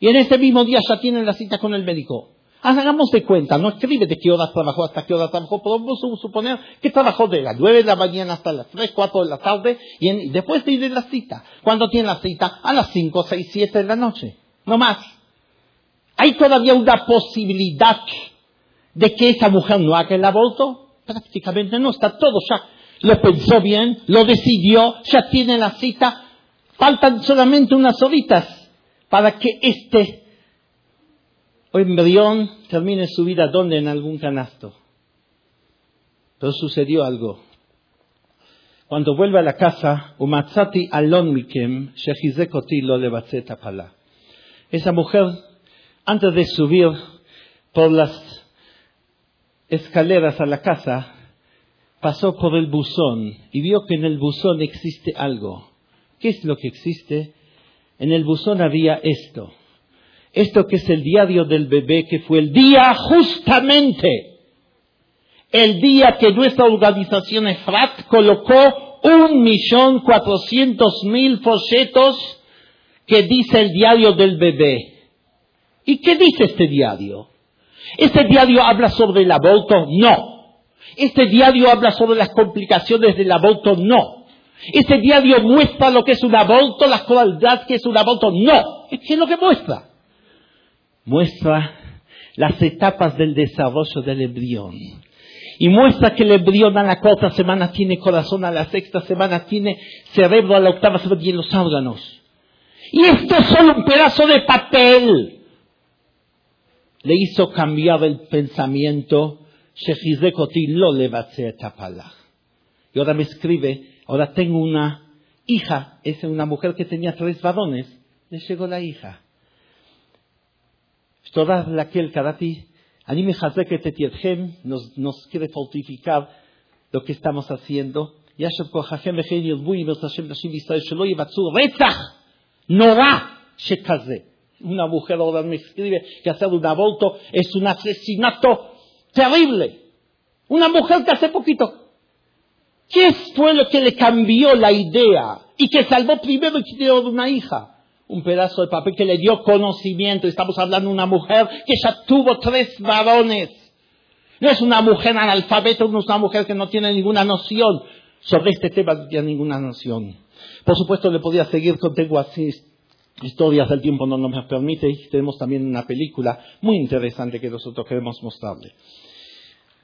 Speaker 3: Y en este mismo día ya tiene la cita con el médico. Hagamos de cuenta, no escribe de qué hora trabajó hasta qué hora trabajó, podemos suponer que trabajó de las nueve de la mañana hasta las tres, cuatro de la tarde y después de la cita. ¿Cuándo tiene la cita? A las cinco, seis, siete de la noche. No más. ¿Hay todavía una posibilidad de que esa mujer no haga el aborto? Prácticamente no, está todo ya. Lo pensó bien, lo decidió, ya tiene la cita. Faltan solamente unas horitas para que este embrión termine su vida donde en algún canasto. Pero sucedió algo. Cuando vuelve a la casa, umatzati alon mikem, lo Esa mujer antes de subir por las escaleras a la casa, pasó por el buzón y vio que en el buzón existe algo. ¿Qué es lo que existe? En el buzón había esto. Esto que es el diario del bebé, que fue el día justamente, el día que nuestra organización EFRAT colocó un millón cuatrocientos mil folletos que dice el diario del bebé. ¿Y qué dice este diario? ¿Este diario habla sobre el aborto? No. ¿Este diario habla sobre las complicaciones del aborto? No. ¿Este diario muestra lo que es un aborto, la crueldad que es un aborto? No. ¿Qué es lo que muestra? Muestra las etapas del desarrollo del embrión. Y muestra que el embrión a la cuarta semana tiene corazón, a la sexta semana tiene cerebro, a la octava semana tiene los órganos. Y esto es solo un pedazo de papel le hizo cambiar el pensamiento, y ahora me escribe, ahora tengo una hija, es una mujer que tenía tres varones, le llegó la hija. Toda la que el karati, anime que nos, nos quiere fortificar lo que estamos haciendo. נורא שכזה una mujer ahora me escribe que hacer un aborto es un asesinato terrible. Una mujer que hace poquito. ¿Qué fue lo que le cambió la idea y que salvó primero y dio una hija? Un pedazo de papel que le dio conocimiento. Estamos hablando de una mujer que ya tuvo tres varones. No es una mujer analfabeta, no es una mujer que no tiene ninguna noción sobre este tema, no tiene ninguna noción. Por supuesto, le podía seguir con así historias del tiempo no nos permite y tenemos también una película muy interesante que nosotros queremos mostrarle.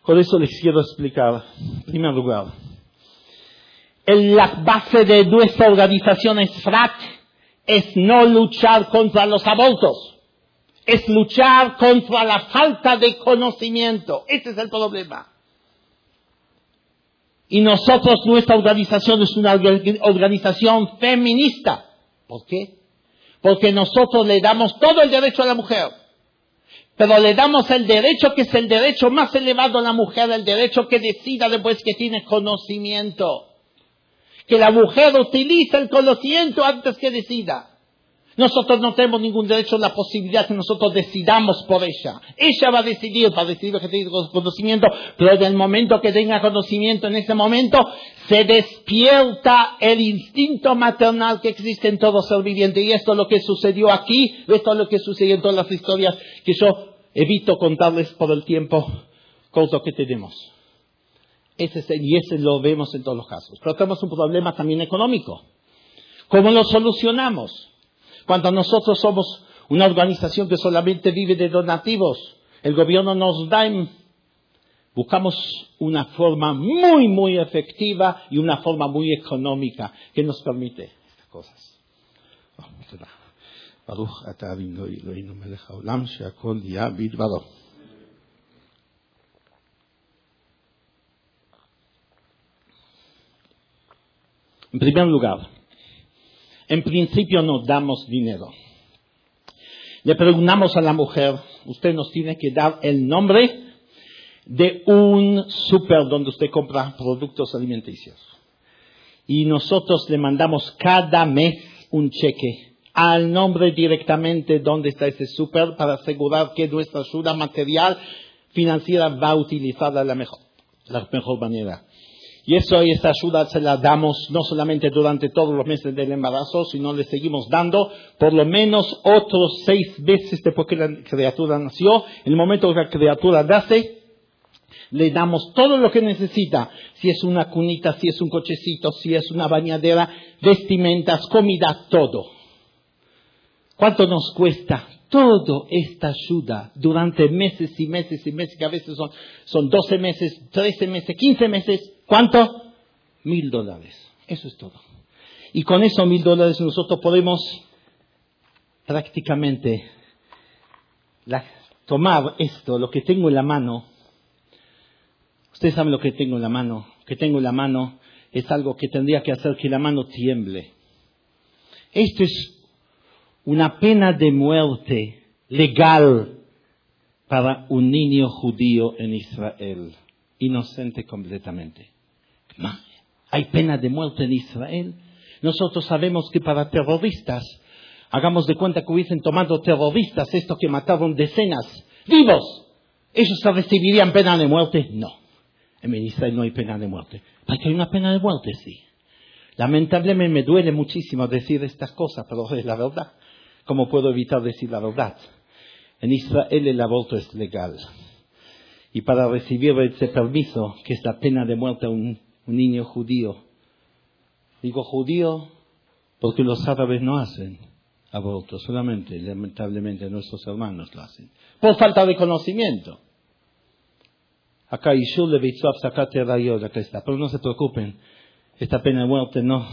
Speaker 3: Por eso les quiero explicar, en primer lugar, en la base de nuestra organización es FRAC, es no luchar contra los abortos, es luchar contra la falta de conocimiento. Ese es el problema. Y nosotros, nuestra organización es una organización feminista. ¿Por qué? Porque nosotros le damos todo el derecho a la mujer. Pero le damos el derecho que es el derecho más elevado a la mujer, el derecho que decida después que tiene conocimiento. Que la mujer utilice el conocimiento antes que decida. Nosotros no tenemos ningún derecho a la posibilidad que nosotros decidamos por ella. Ella va a decidir, va a decidir que tenga conocimiento, pero en el momento que tenga conocimiento, en ese momento, se despierta el instinto maternal que existe en todo ser viviente. Y esto es lo que sucedió aquí, esto es lo que sucedió en todas las historias que yo evito contarles por el tiempo con lo que tenemos. Ese y ese lo vemos en todos los casos. Pero tenemos un problema también económico. ¿Cómo lo solucionamos? Cuando nosotros somos una organización que solamente vive de donativos, el gobierno nos da, buscamos una forma muy, muy efectiva y una forma muy económica que nos permite estas cosas. En primer lugar, en principio no damos dinero. Le preguntamos a la mujer, usted nos tiene que dar el nombre de un super donde usted compra productos alimenticios. Y nosotros le mandamos cada mes un cheque al nombre directamente donde está ese super para asegurar que nuestra ayuda material financiera va a utilizarla de la mejor, la mejor manera. Y eso y esa ayuda se la damos no solamente durante todos los meses del embarazo, sino le seguimos dando por lo menos otros seis veces después que la criatura nació. En el momento que la criatura nace, le damos todo lo que necesita. Si es una cunita, si es un cochecito, si es una bañadera, vestimentas, comida, todo. ¿Cuánto nos cuesta toda esta ayuda durante meses y meses y meses, que a veces son, son 12 meses, 13 meses, 15 meses? ¿Cuánto? Mil dólares. Eso es todo. Y con esos mil dólares nosotros podemos prácticamente tomar esto, lo que tengo en la mano. Ustedes saben lo que tengo en la mano. Lo que tengo en la mano es algo que tendría que hacer que la mano tiemble. Esto es una pena de muerte legal para un niño judío en Israel, inocente completamente. Hay pena de muerte en Israel. Nosotros sabemos que para terroristas, hagamos de cuenta que hubiesen tomado terroristas, estos que mataron decenas, vivos, ellos recibirían pena de muerte. No. En Israel no hay pena de muerte. Aquí hay una pena de muerte, sí. Lamentablemente me duele muchísimo decir estas cosas, pero es la verdad. ¿Cómo puedo evitar decir la verdad? En Israel el aborto es legal. Y para recibir ese permiso, que es la pena de muerte un un niño judío. Digo judío porque los árabes no hacen aborto, solamente, lamentablemente, nuestros hermanos lo hacen. Por falta de conocimiento. Acá acá está. Pero no se preocupen, esta pena de muerte no,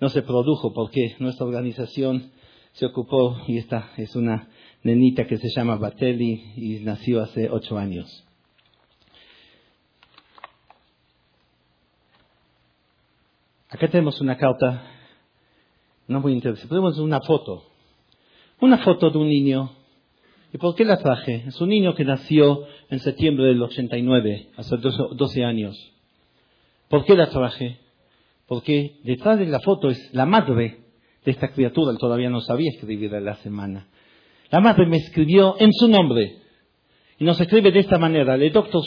Speaker 3: no se produjo porque nuestra organización se ocupó y esta es una nenita que se llama Bateli y nació hace ocho años. Acá tenemos una carta, no muy interesante, tenemos una foto. Una foto de un niño. ¿Y por qué la traje? Es un niño que nació en septiembre del 89, hace 12 años. ¿Por qué la traje? Porque detrás de la foto es la madre de esta criatura, él todavía no sabía escribir en la semana. La madre me escribió en su nombre. Y nos escribe de esta manera, el doctor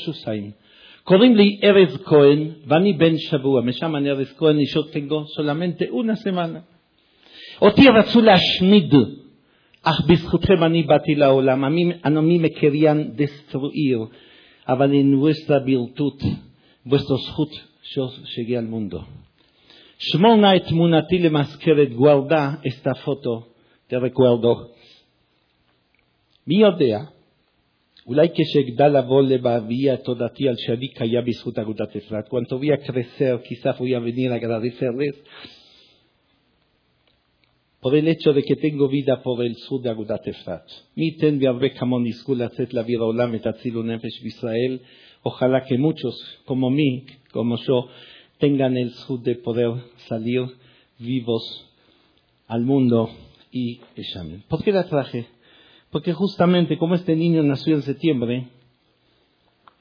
Speaker 3: קוראים לי ארז כהן ואני בן שבוע, משם אני ארז כהן, נשות תגו, סולמנטה אונה סמנה. אותי רצו להשמיד, אך בזכותכם אני באתי לעולם. אנומי מקריין דסטרואיר, אבל אין ווסטה בירטות, ווסטו זכות שהגיע למונדו. שמור נא את תמונתי למזכרת גוארדה, אסתה פוטו, תראה גוורדו. מי יודע? אולי כשאגדל לבוא לבאבי התודתי על שאני קיים בזכות אגודת אפרת, cuando voy a crecer, quizás voy a venir a agradecerles por el hecho de que tengo vida por el sur de Agudat Efrat. Mi ten והרבה כמוני יזכו לצאת להעביר העולם את הצילו נפש בישראל. Ojalá que muchos como mí, como yo, tengan el sur de poder salir vivos al mundo y llamen. ¿Por qué la traje? Porque justamente como este niño nació en septiembre,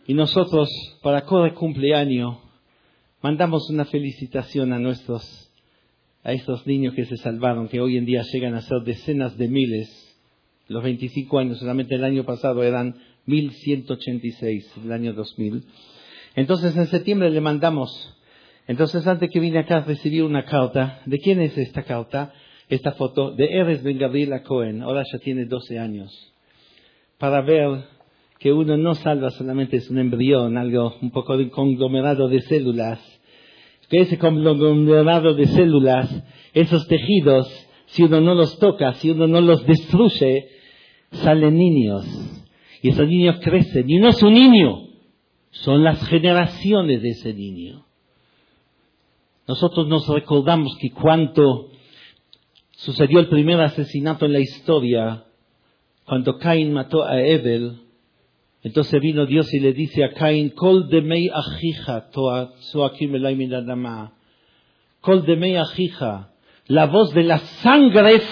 Speaker 3: y nosotros para cada cumpleaños mandamos una felicitación a nuestros a estos niños que se salvaron, que hoy en día llegan a ser decenas de miles. Los 25 años, solamente el año pasado eran 1186, el año 2000. Entonces en septiembre le mandamos. Entonces antes que vine acá recibí una carta. ¿De quién es esta carta? Esta foto de Eres Ben Gabriela Cohen. Ahora ya tiene 12 años. Para ver que uno no salva solamente es un embrión, algo un poco de conglomerado de células. Que ese conglomerado de células, esos tejidos, si uno no los toca, si uno no los destruye, salen niños. Y esos niños crecen. Y no es un niño, son las generaciones de ese niño. Nosotros nos recordamos que cuando sucedió el primer asesinato en la historia, cuando Caín mató a Ebel, entonces vino Dios y le dice a Caín, Kol de mei ajija, Kol de mei ajija, la voz de las sangres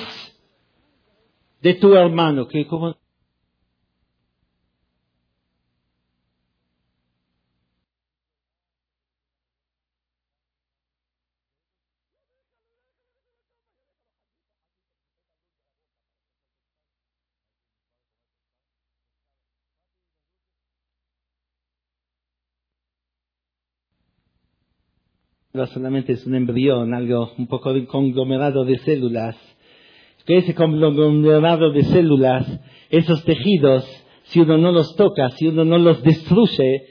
Speaker 3: de tu hermano, que solamente es un embrión, algo un poco de conglomerado de células. Que ese conglomerado de células, esos tejidos, si uno no los toca, si uno no los destruye,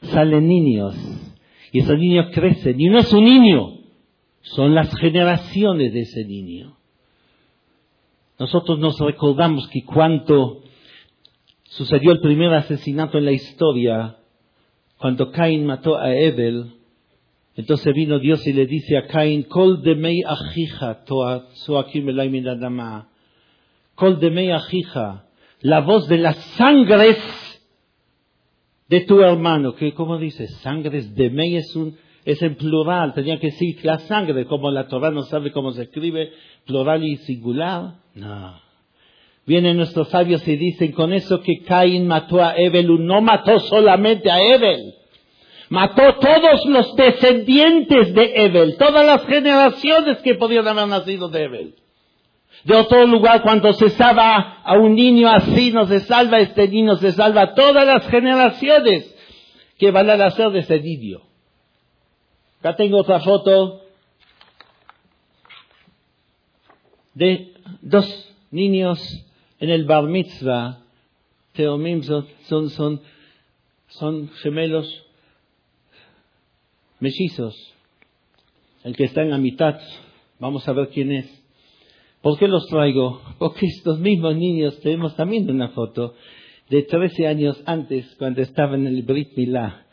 Speaker 3: salen niños. Y esos niños crecen. Y no es un niño, son las generaciones de ese niño. Nosotros nos recordamos que cuando sucedió el primer asesinato en la historia, cuando Caín mató a Ebel, entonces vino Dios y le dice a Caín, Kol de mei ajija, Kol de mei ajija, la voz de las sangres de tu hermano, que como dice, sangres de mei es un, es en plural, tenía que decir la sangre, como la Torah no sabe cómo se escribe, plural y singular. No. Vienen nuestros sabios y dicen, con eso que Caín mató a Ebel, no mató solamente a Ebel, mató todos los descendientes de Ebel, todas las generaciones que podían haber nacido de Ebel. De otro lugar, cuando se salva a un niño así, no se salva este niño, se salva todas las generaciones que van a nacer de ese niño. Acá tengo otra foto de dos niños en el bar mitzvah. Teomim son, son gemelos mellizos, el que está en la mitad, vamos a ver quién es. ¿Por qué los traigo? Porque estos mismos niños tenemos también una foto de 13 años antes, cuando estaba en el Brit Milá.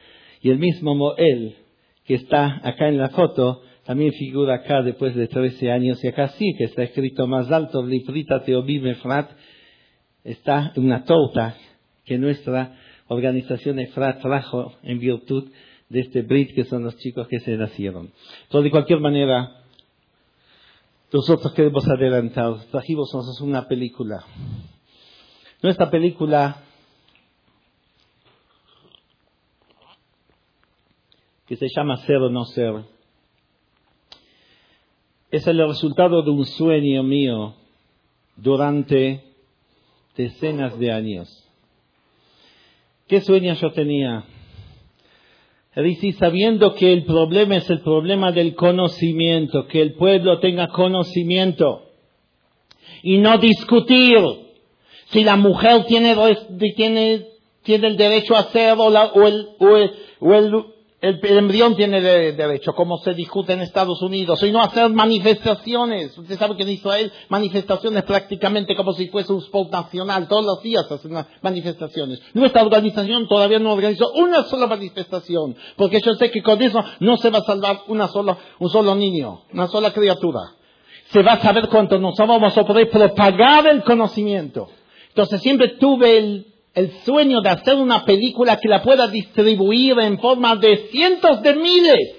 Speaker 3: Y el mismo Moel, que está acá en la foto, también figura acá después de 13 años. Y acá sí, que está escrito más alto, Librita Teobim Efrat, está una torta que nuestra organización Efrat trajo en virtud de este Brit, que son los chicos que se nacieron. Entonces, de cualquier manera, nosotros queremos adelantar, trajimos una película. Nuestra película, que se llama Ser o No Ser, es el resultado de un sueño mío durante decenas de años. ¿Qué sueño yo tenía? Dice, sabiendo que el problema es el problema del conocimiento, que el pueblo tenga conocimiento. Y no discutir si la mujer tiene, tiene, tiene el derecho a hacerlo o, el, o el el, embrión tiene derecho, como se discute en Estados Unidos, y no hacer manifestaciones. Usted sabe que en Israel manifestaciones prácticamente como si fuese un sport nacional, todos los días hacen manifestaciones. Nuestra organización todavía no organizó una sola manifestación, porque yo sé que con eso no se va a salvar una sola, un solo niño, una sola criatura. Se va a saber cuánto nos vamos a poder propagar el conocimiento. Entonces siempre tuve el, el sueño de hacer una película que la pueda distribuir en forma de cientos de miles,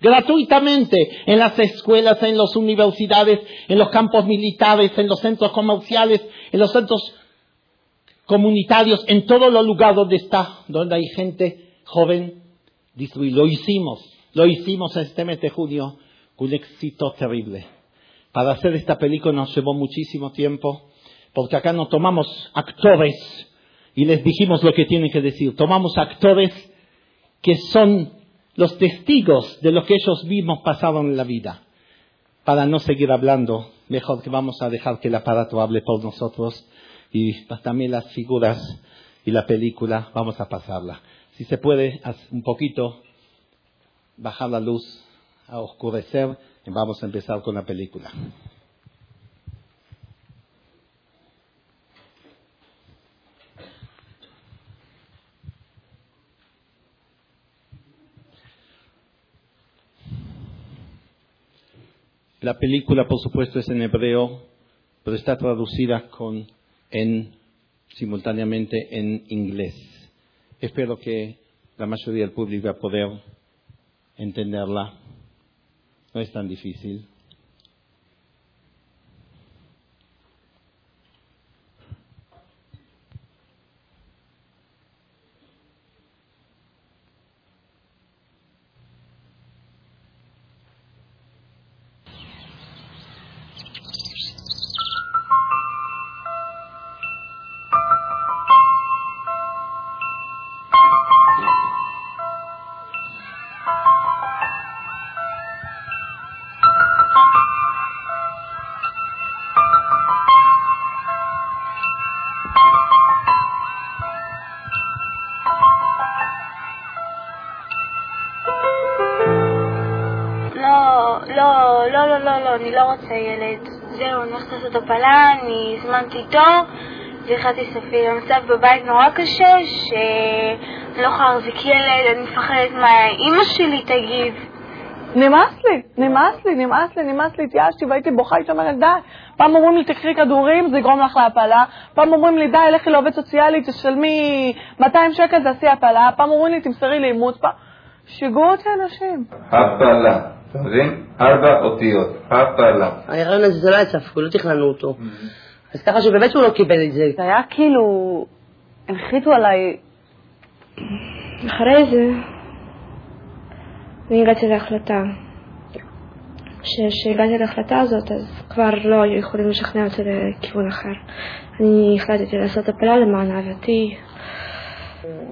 Speaker 3: gratuitamente, en las escuelas, en las universidades, en los campos militares, en los centros comerciales, en los centros comunitarios, en todos los lugares donde está, donde hay gente joven, distribuir. Lo hicimos, lo hicimos este mes de junio Un éxito terrible. Para hacer esta película nos llevó muchísimo tiempo, porque acá no tomamos actores y les dijimos lo que tienen que decir. Tomamos actores que son los testigos de lo que ellos mismos pasaron en la vida. Para no seguir hablando, mejor que vamos a dejar que el aparato hable por nosotros y también las figuras y la película, vamos a pasarla. Si se puede, un poquito bajar la luz, a oscurecer, y vamos a empezar con la película. La película, por supuesto, es en hebreo, pero está traducida con, en, simultáneamente en inglés. Espero que la mayoría del público va a poder entenderla. No es tan difícil.
Speaker 4: הזמנתי תור, והחלטתי סופי. המצב בבית נורא קשה, שאני לא יכולה להחזיק ילד, אני מפחדת מה אימא שלי תגיב.
Speaker 5: נמאס לי, נמאס לי, נמאס לי, נמאס לי, התייאשתי והייתי בוכה, הייתי אומרת, די. פעם אומרים לי, תקחי כדורים, זה יגרום לך להפלה. פעם אומרים לי, די, לכי לעובד סוציאלי, תשלמי 200 שקל, תעשי הפלה. פעם אומרים לי, תמסרי לאימוץ. שיגעו אותי אנשים.
Speaker 6: הפלה. אתה מבין? ארבע אותיות, הפלה.
Speaker 7: הרעיון הזה זה לא היה צפוי, לא תכננו אותו. אז ככה שבאמת שהוא לא קיבל את זה.
Speaker 5: זה היה כאילו, הנחיתו עליי.
Speaker 4: אחרי זה, אני הגעתי להחלטה. כשהגעתי להחלטה הזאת, אז כבר לא היו יכולים לשכנע אותי לכיוון אחר. אני החלטתי לעשות הפלה למען אהבתי.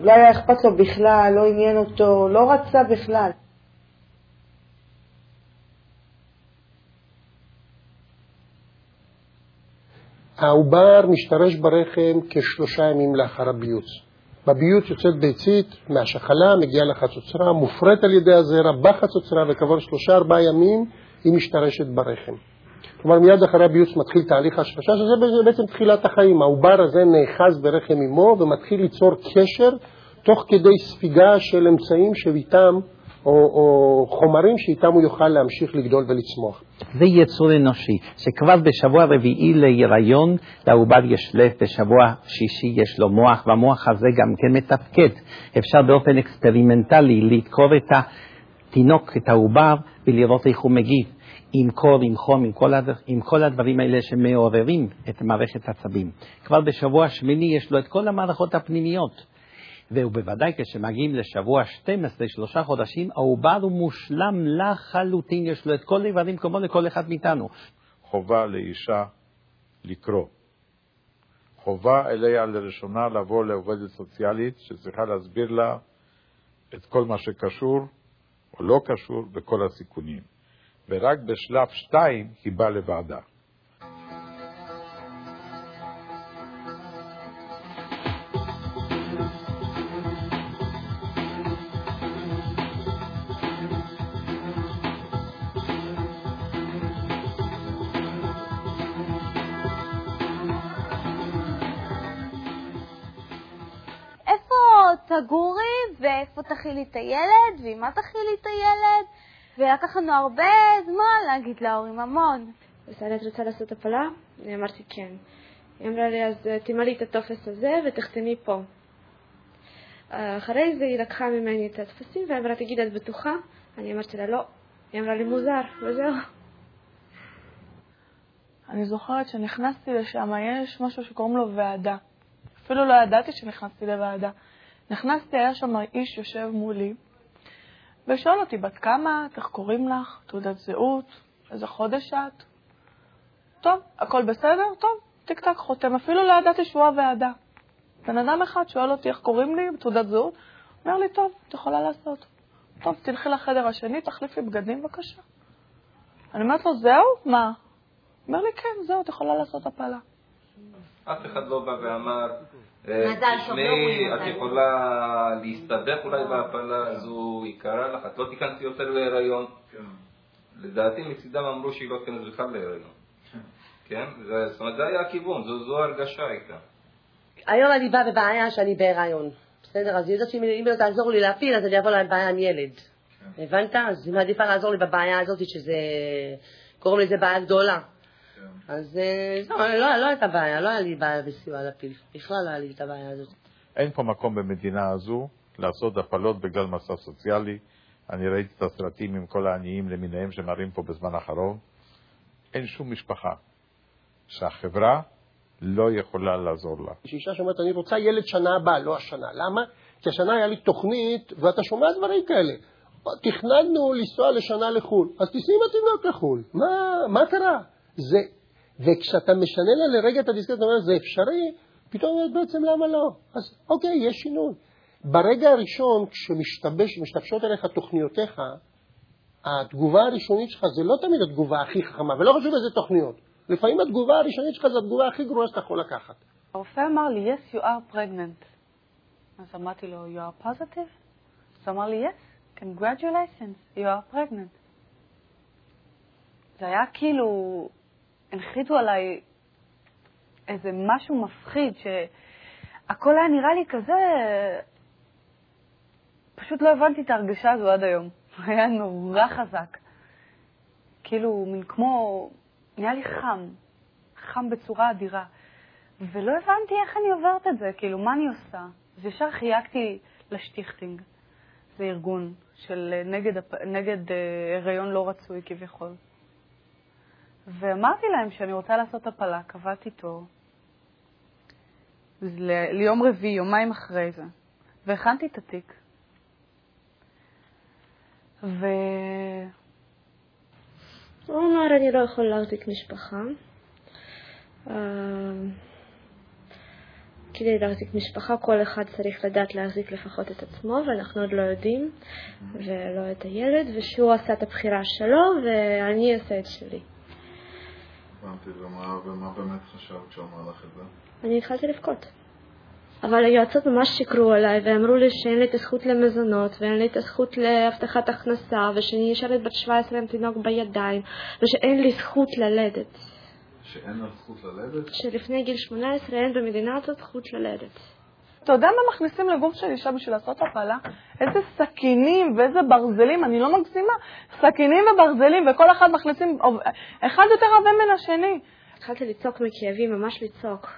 Speaker 7: לא היה אכפת לו בכלל, לא עניין אותו, לא רצה בכלל.
Speaker 8: העובר משתרש ברחם כשלושה ימים לאחר הביוץ. בביוץ יוצאת ביצית מהשחלה, מגיעה לחצוצרה, מופרית על ידי הזרע בחצוצרה, וכעבור שלושה-ארבעה ימים היא משתרשת ברחם. כלומר, מיד אחרי הביוץ מתחיל תהליך השרשה, שזה בעצם תחילת החיים. העובר הזה נאחז ברחם אמו ומתחיל ליצור קשר תוך כדי ספיגה של אמצעים שאיתם או, או חומרים שאיתם הוא יוכל להמשיך לגדול ולצמוח.
Speaker 3: זה יצור אנושי, שכבר בשבוע רביעי להיריון לעובר יש לב, בשבוע שישי יש לו מוח, והמוח הזה גם כן מתפקד. אפשר באופן אקספרימנטלי לדקור את התינוק, את העובר, ולראות איך הוא מגיב. עם קור, עם חום, עם כל, הד... עם כל הדברים האלה שמעוררים את מערכת העצבים. כבר בשבוע השמיני יש לו את כל המערכות הפנימיות. ובוודאי כשמגיעים לשבוע 12, שלושה חודשים, העובר הוא מושלם לחלוטין, יש לו את כל האיברים כמו לכל אחד מאיתנו.
Speaker 9: חובה לאישה לקרוא. חובה אליה לראשונה לבוא לעובדת סוציאלית שצריכה להסביר לה את כל מה שקשור או לא קשור בכל הסיכונים. ורק בשלב שתיים היא באה לוועדה.
Speaker 4: תגורי ואיפה תכילי את הילד ועם מה תכילי את הילד ולקח לנו הרבה זמן להגיד להורים המון.
Speaker 10: ושאלה, את רוצה לעשות הפלה? אני אמרתי כן. היא אמרה לי, אז תמלאי את הטופס הזה ותחתמי פה. אחרי זה היא לקחה ממני את הטפסים ואמרה, תגיד, את בטוחה? אני אמרתי לה, לא. היא אמרה לי, מוזר, וזהו.
Speaker 5: אני זוכרת שנכנסתי לשם, יש משהו שקוראים לו ועדה. אפילו לא ידעתי שנכנסתי לוועדה. נכנסתי, היה שם איש יושב מולי, ושואל אותי, בת כמה את, איך קוראים לך, תעודת זהות, איזה חודש את. טוב, הכל בסדר? טוב, טיק טק חותם, אפילו לא ידעתי שהוא הוועדה. בן אדם אחד שואל אותי איך קוראים לי, תעודת זהות, אומר לי, טוב, את יכולה לעשות. טוב, תלכי לחדר השני, תחליפי בגדים בבקשה. אני אומרת לו, זהו? מה? אומר לי, כן, זהו, את יכולה לעשות הפלה.
Speaker 6: אף אחד לא בא ואמר,
Speaker 11: מזל טוב, לא
Speaker 6: תשמעי,
Speaker 11: אומרים
Speaker 6: את. יכולה להסתבך אולי בהפלה הזו, היא קרה לך, את לא תיכנסי יותר להיריון. לדעתי מצידם אמרו שהיא לא תיכנס בכלל להיריון. כן? זה- זאת אומרת, זה היה הכיוון, זו ההרגשה הייתה.
Speaker 11: היום אני באה בבעיה שאני בהיריון. בסדר? אז היא יודעת שאם אם לא תעזור לי להפיל, אז אני אבוא לבעיה עם ילד. הבנת? אז היא מעדיפה לעזור לי בבעיה הזאת, שזה... קוראים לזה בעיה גדולה. אז אה, לא, לא, לא הייתה בעיה, לא היה לי בעיה בסיוע להפיל. בכלל לא היה לי את הבעיה הזאת.
Speaker 9: אין פה מקום במדינה הזו לעשות הפלות בגלל מסע סוציאלי. אני ראיתי את הסרטים עם כל העניים למיניהם שמראים פה בזמן האחרון. אין שום משפחה שהחברה לא יכולה לעזור לה.
Speaker 8: שאישה שאומרת, אני רוצה ילד שנה הבאה, לא השנה. למה? כי השנה היה לי תוכנית, ואתה שומע דברים כאלה. תכננו לנסוע לשנה לחו"ל, אז תיסעי עם התינוק לחו"ל. מה, מה קרה? זה, וכשאתה משנה לה לרגע את הדיסקט, אתה אומר, זה אפשרי, פתאום בעצם למה לא? אז אוקיי, יש שינוי. ברגע הראשון, כשמשתבשות אליך תוכניותיך, התגובה הראשונית שלך זה לא תמיד התגובה הכי חכמה, ולא חשוב איזה תוכניות. לפעמים התגובה הראשונית שלך זה התגובה הכי גרועה שאתה יכול לקחת.
Speaker 5: הרופא אמר לי, yes, you are pregnant. אז אמרתי לו, you are positive? אז אמר לי, yes, congratulations, you are pregnant. זה היה כאילו, הנחיתו עליי איזה משהו מפחיד, שהכל היה נראה לי כזה... פשוט לא הבנתי את ההרגשה הזו עד היום. היה נורא חזק. כאילו, מין כמו... נהיה לי חם. חם בצורה אדירה. ולא הבנתי איך אני עוברת את זה, כאילו, מה אני עושה? אז ישר חייגתי לשטיכטינג. זה ארגון של אה, נגד, נגד אה, הריון לא רצוי כביכול. ואמרתי להם שאני רוצה לעשות הפלה, קבעתי תור. ליום רביעי, יומיים אחרי זה. והכנתי את התיק. ו...
Speaker 10: הוא אמר, אני לא יכול להחזיק משפחה. אה, כדי להחזיק משפחה, כל אחד צריך לדעת להחזיק לפחות את עצמו, ואנחנו עוד לא יודעים, ולא את הילד, ושהוא עשה את הבחירה שלו, ואני אעשה את שלי.
Speaker 12: הבנתי, ומה, ומה באמת חשבת כשהוא אמר לך את זה?
Speaker 10: אני התחלתי לבכות. אבל היועצות ממש שיקרו עליי ואמרו לי שאין לי את הזכות למזונות ואין לי את הזכות להבטחת הכנסה ושאני נשארת בת 17 עם תינוק בידיים ושאין לי זכות ללדת.
Speaker 12: שאין לך זכות ללדת?
Speaker 10: שלפני גיל 18 אין במדינה הזאת זכות ללדת.
Speaker 5: אתה יודע מה מכניסים לגוף של אישה בשביל לעשות הפלה? איזה סכינים ואיזה ברזלים, אני לא מגזימה. סכינים וברזלים, וכל אחד מכניסים, אחד יותר עבה מן השני.
Speaker 10: התחלתי לצעוק מכאבים, ממש לצעוק.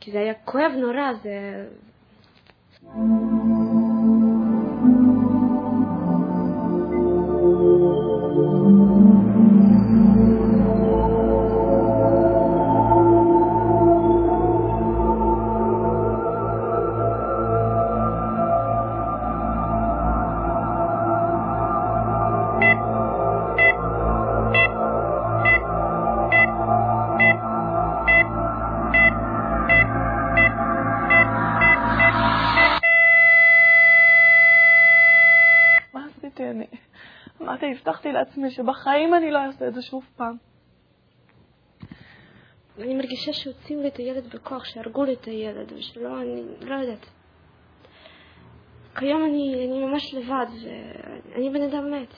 Speaker 10: כי זה היה כואב נורא, זה...
Speaker 5: אמרתי, הבטחתי לעצמי שבחיים אני לא אעשה את זה שוב פעם.
Speaker 10: אני מרגישה שהוציאו לי את הילד בכוח, שהרגו לי את הילד, ושלא, אני לא יודעת. כיום אני, אני ממש לבד, ואני בן אדם מת.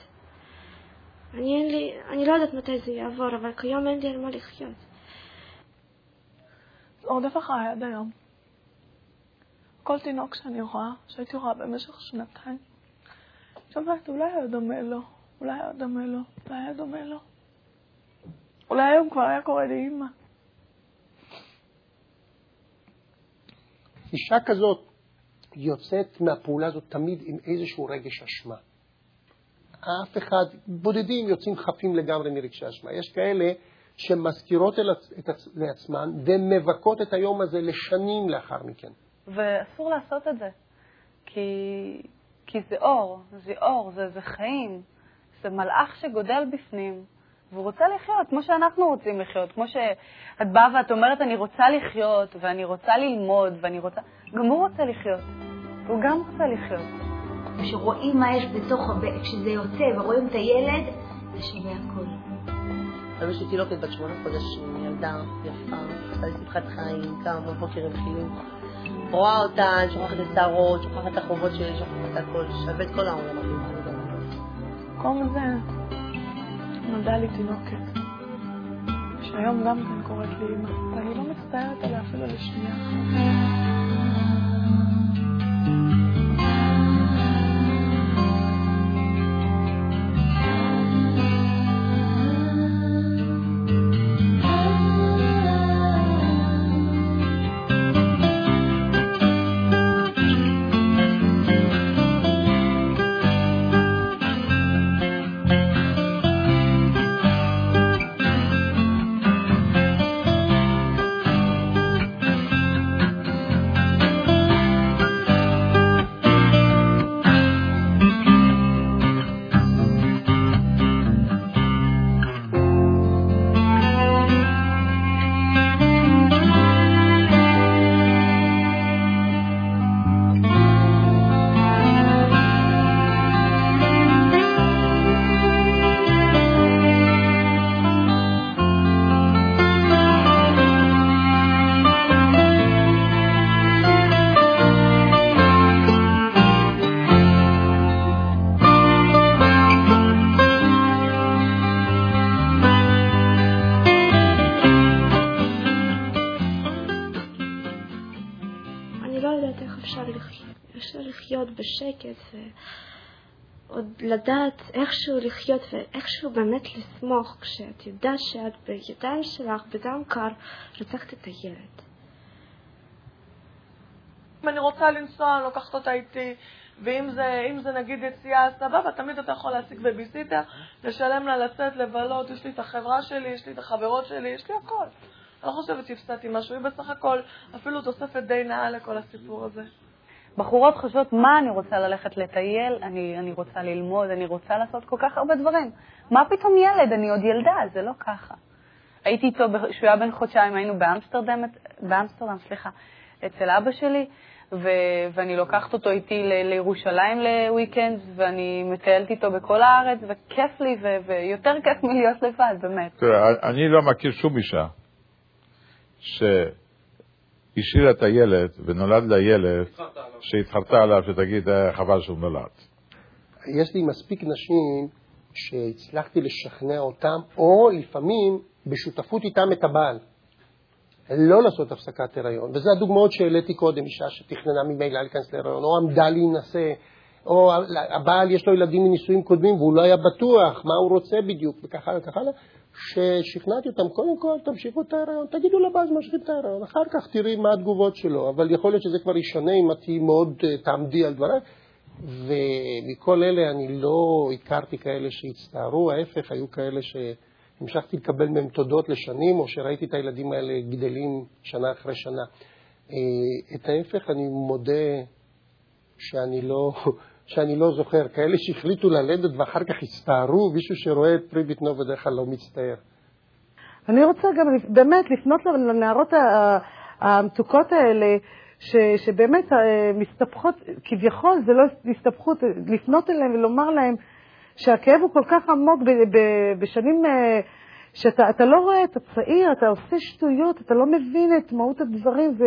Speaker 10: אני אין לי, אני לא יודעת מתי זה יעבור, אבל כיום אין לי על מה לחיות.
Speaker 5: זה רודף אחריי עד היום. כל תינוק שאני רואה, שהייתי רואה במשך שנתיים, שומעת, אולי היה דומה לו, אולי היה דומה לו, אולי היה דומה לו. אולי היום כבר היה קורא לי אימא.
Speaker 8: אישה כזאת יוצאת מהפעולה הזאת תמיד עם איזשהו רגש אשמה. אף אחד, בודדים יוצאים חפים לגמרי מרגשי אשמה. יש כאלה שמזכירות לעצמן ומבכות את היום הזה לשנים לאחר מכן.
Speaker 5: ואסור לעשות את זה, כי
Speaker 13: כי זה אור, זה אור, זה, זה חיים. זה מלאך שגודל בפנים, והוא רוצה לחיות כמו שאנחנו רוצים לחיות. כמו שאת באה ואת אומרת, אני רוצה לחיות, ואני רוצה ללמוד, ואני רוצה... גם הוא רוצה לחיות. הוא גם רוצה לחיות.
Speaker 14: כשרואים מה יש בתוך, כשזה יוצא ורואים את הילד, זה שווה הכל.
Speaker 11: היום יש לי תינוקת בת שמונה חודשים, ילדה יפה, עושה לי שמחת חיים, קמה בבוקר עם חיוך. רואה אותה, שוכחת את השערות, שוכחת את החובות שלי, שוכחת את הכל, שווה את כל העולם.
Speaker 13: במקום זה נולדה לי תינוקת, שהיום גם כן קוראת לי אמא, ואני לא מצטערת עליה אפילו לשנייה
Speaker 10: בשקט, ועוד לדעת איכשהו לחיות ואיכשהו באמת לשמוח כשאת יודעת שאת בידיים שלך, בדם קר, רצחת את הילד.
Speaker 13: אם אני רוצה לנסוע, אני לוקחת אותה איתי, ואם זה, זה נגיד יציאה, סבבה, תמיד אתה יכול להשיג בביסיטר, לשלם לה לצאת, לבלות, יש לי את החברה שלי, יש לי את החברות שלי, יש לי הכל. אני לא חושבת שהפסדתי משהו, היא בסך הכל אפילו תוספת די נאה לכל הסיפור הזה. בחורות חושבות, מה אני רוצה ללכת לטייל, אני, אני רוצה ללמוד, אני רוצה לעשות כל כך הרבה דברים. מה פתאום ילד? אני עוד ילדה, זה לא ככה. הייתי איתו, כשהוא היה בן חודשיים, היינו באמסטרדם, באמסטרדם, סליחה, אצל אבא שלי, ו, ואני לוקחת אותו איתי ל, לירושלים לוויקנד, ואני מטיילת איתו בכל הארץ, וכיף לי, ו, ויותר כיף מלהיות לבד, באמת.
Speaker 9: תראה, אני לא מכיר שום אישה ש... השאירה את הילד ונולד לה ילד שהתחרתה עליו שתגיד אה, חבל שהוא נולד.
Speaker 8: יש לי מספיק נשים שהצלחתי לשכנע אותם, או לפעמים בשותפות איתם את הבעל, לא לעשות הפסקת הריון. וזה הדוגמאות שהעליתי קודם, אישה שתכננה ממילא להיכנס להריון, או עמדה להינשא, או הבעל יש לו ילדים מנישואים קודמים והוא לא היה בטוח מה הוא רוצה בדיוק, וככה וככה הלאה. ששכנעתי אותם, קודם כל תמשיכו את ההיריון, תגידו לבאז משכים את ההיריון, אחר כך תראי מה התגובות שלו, אבל יכול להיות שזה כבר ישנה אם את תהיי מאוד אה, תעמדי על דבריי. ומכל אלה אני לא הכרתי כאלה שהצטערו, ההפך, היו כאלה שהמשכתי לקבל מהם תודות לשנים, או שראיתי את הילדים האלה גדלים שנה אחרי שנה. אה, את ההפך, אני מודה שאני לא, שאני לא זוכר, כאלה שהחליטו ללדת ואחר כך הצטערו, מישהו שרואה את פרי בטנו בדרך כלל לא מצטער.
Speaker 13: אני רוצה גם באמת לפנות לנערות המתוקות האלה, ש, שבאמת אה, מסתבכות, כביכול זה לא הסתבכות, לפנות אליהם ולומר להם שהכאב הוא כל כך עמוק ב, ב, בשנים אה, שאתה לא רואה, אתה צעיר, אתה עושה שטויות, אתה לא מבין את מהות הדברים, זה,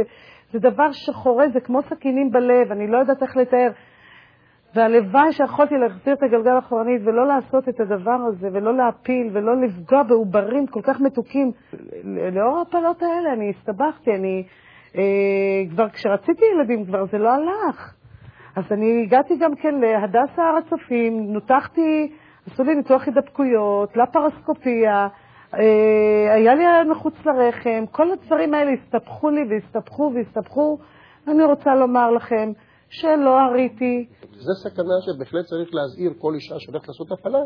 Speaker 13: זה דבר שחורה, זה כמו סכינים בלב, אני לא יודעת איך לתאר. והלוואי שיכולתי להחזיר את הגלגל אחורנית ולא לעשות את הדבר הזה, ולא להפיל, ולא לפגוע בעוברים כל כך מתוקים. לאור ההפלות האלה אני הסתבכתי, אני... אה, כבר כשרציתי ילדים כבר זה לא הלך. אז אני הגעתי גם כן להדסה הר הצופים, נותחתי, עשו לי ניתוח הידבקויות, לפרסקופיה, אה, היה לי מחוץ לרחם, כל הדברים האלה הסתבכו לי והסתבכו והסתבכו. אני רוצה לומר לכם, שלא הריתי.
Speaker 8: זו סכנה שבהחלט צריך להזהיר כל אישה שהולכת לעשות הפלה,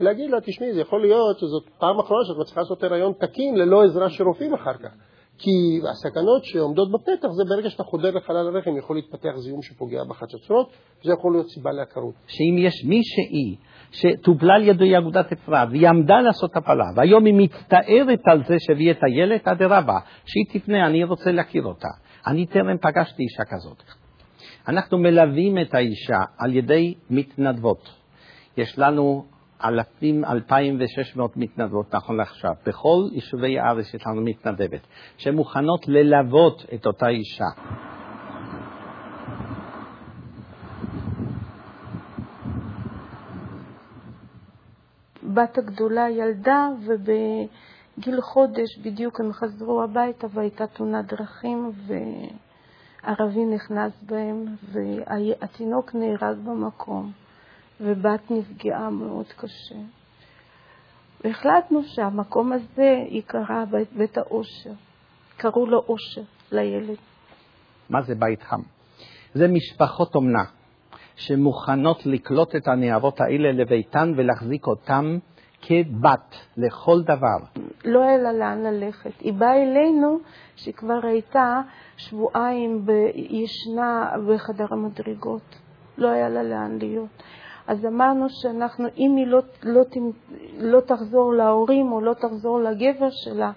Speaker 8: ולהגיד לה, תשמעי, זה יכול להיות שזאת פעם אחרונה שאת מצליחה לעשות הריון תקין ללא עזרה של רופאים אחר כך. כי הסכנות שעומדות בפתח זה ברגע שאתה חודר לחלל הרחם יכול להתפתח זיהום שפוגע בחצוצרות, זה יכול להיות סיבה לעקרות.
Speaker 3: שאם יש מישהי שטופלה על ידי אגודת אפרת והיא עמדה לעשות הפלה, והיום היא מצטערת על זה שהביא את הילד, אדרבה, שהיא תפנה, אני רוצה להכיר אותה. אני טרם פגשתי אישה כזאת. אנחנו מלווים את האישה על ידי מתנדבות. יש לנו אלפים, 2,600 מתנדבות נכון לעכשיו. בכל יישובי הארץ יש לנו מתנדבת, שמוכנות ללוות את אותה אישה.
Speaker 15: בת הגדולה ילדה, ובגיל חודש בדיוק הם חזרו הביתה והייתה תאונת דרכים, וערבי נכנס בהם, והתינוק נהרג במקום. ובת נפגעה מאוד קשה. והחלטנו שהמקום הזה ייקרא בית האושר. קראו לו אושר, לילד.
Speaker 3: מה זה בית חם? זה משפחות אומנה שמוכנות לקלוט את הנערות האלה לביתן ולהחזיק אותן כבת לכל דבר.
Speaker 15: לא היה לה לאן ללכת. היא באה אלינו שכבר הייתה שבועיים ישנה בחדר המדרגות. לא היה לה לאן להיות. אז אמרנו שאנחנו, אם היא לא, לא, לא תחזור להורים או לא תחזור לגבר שלה,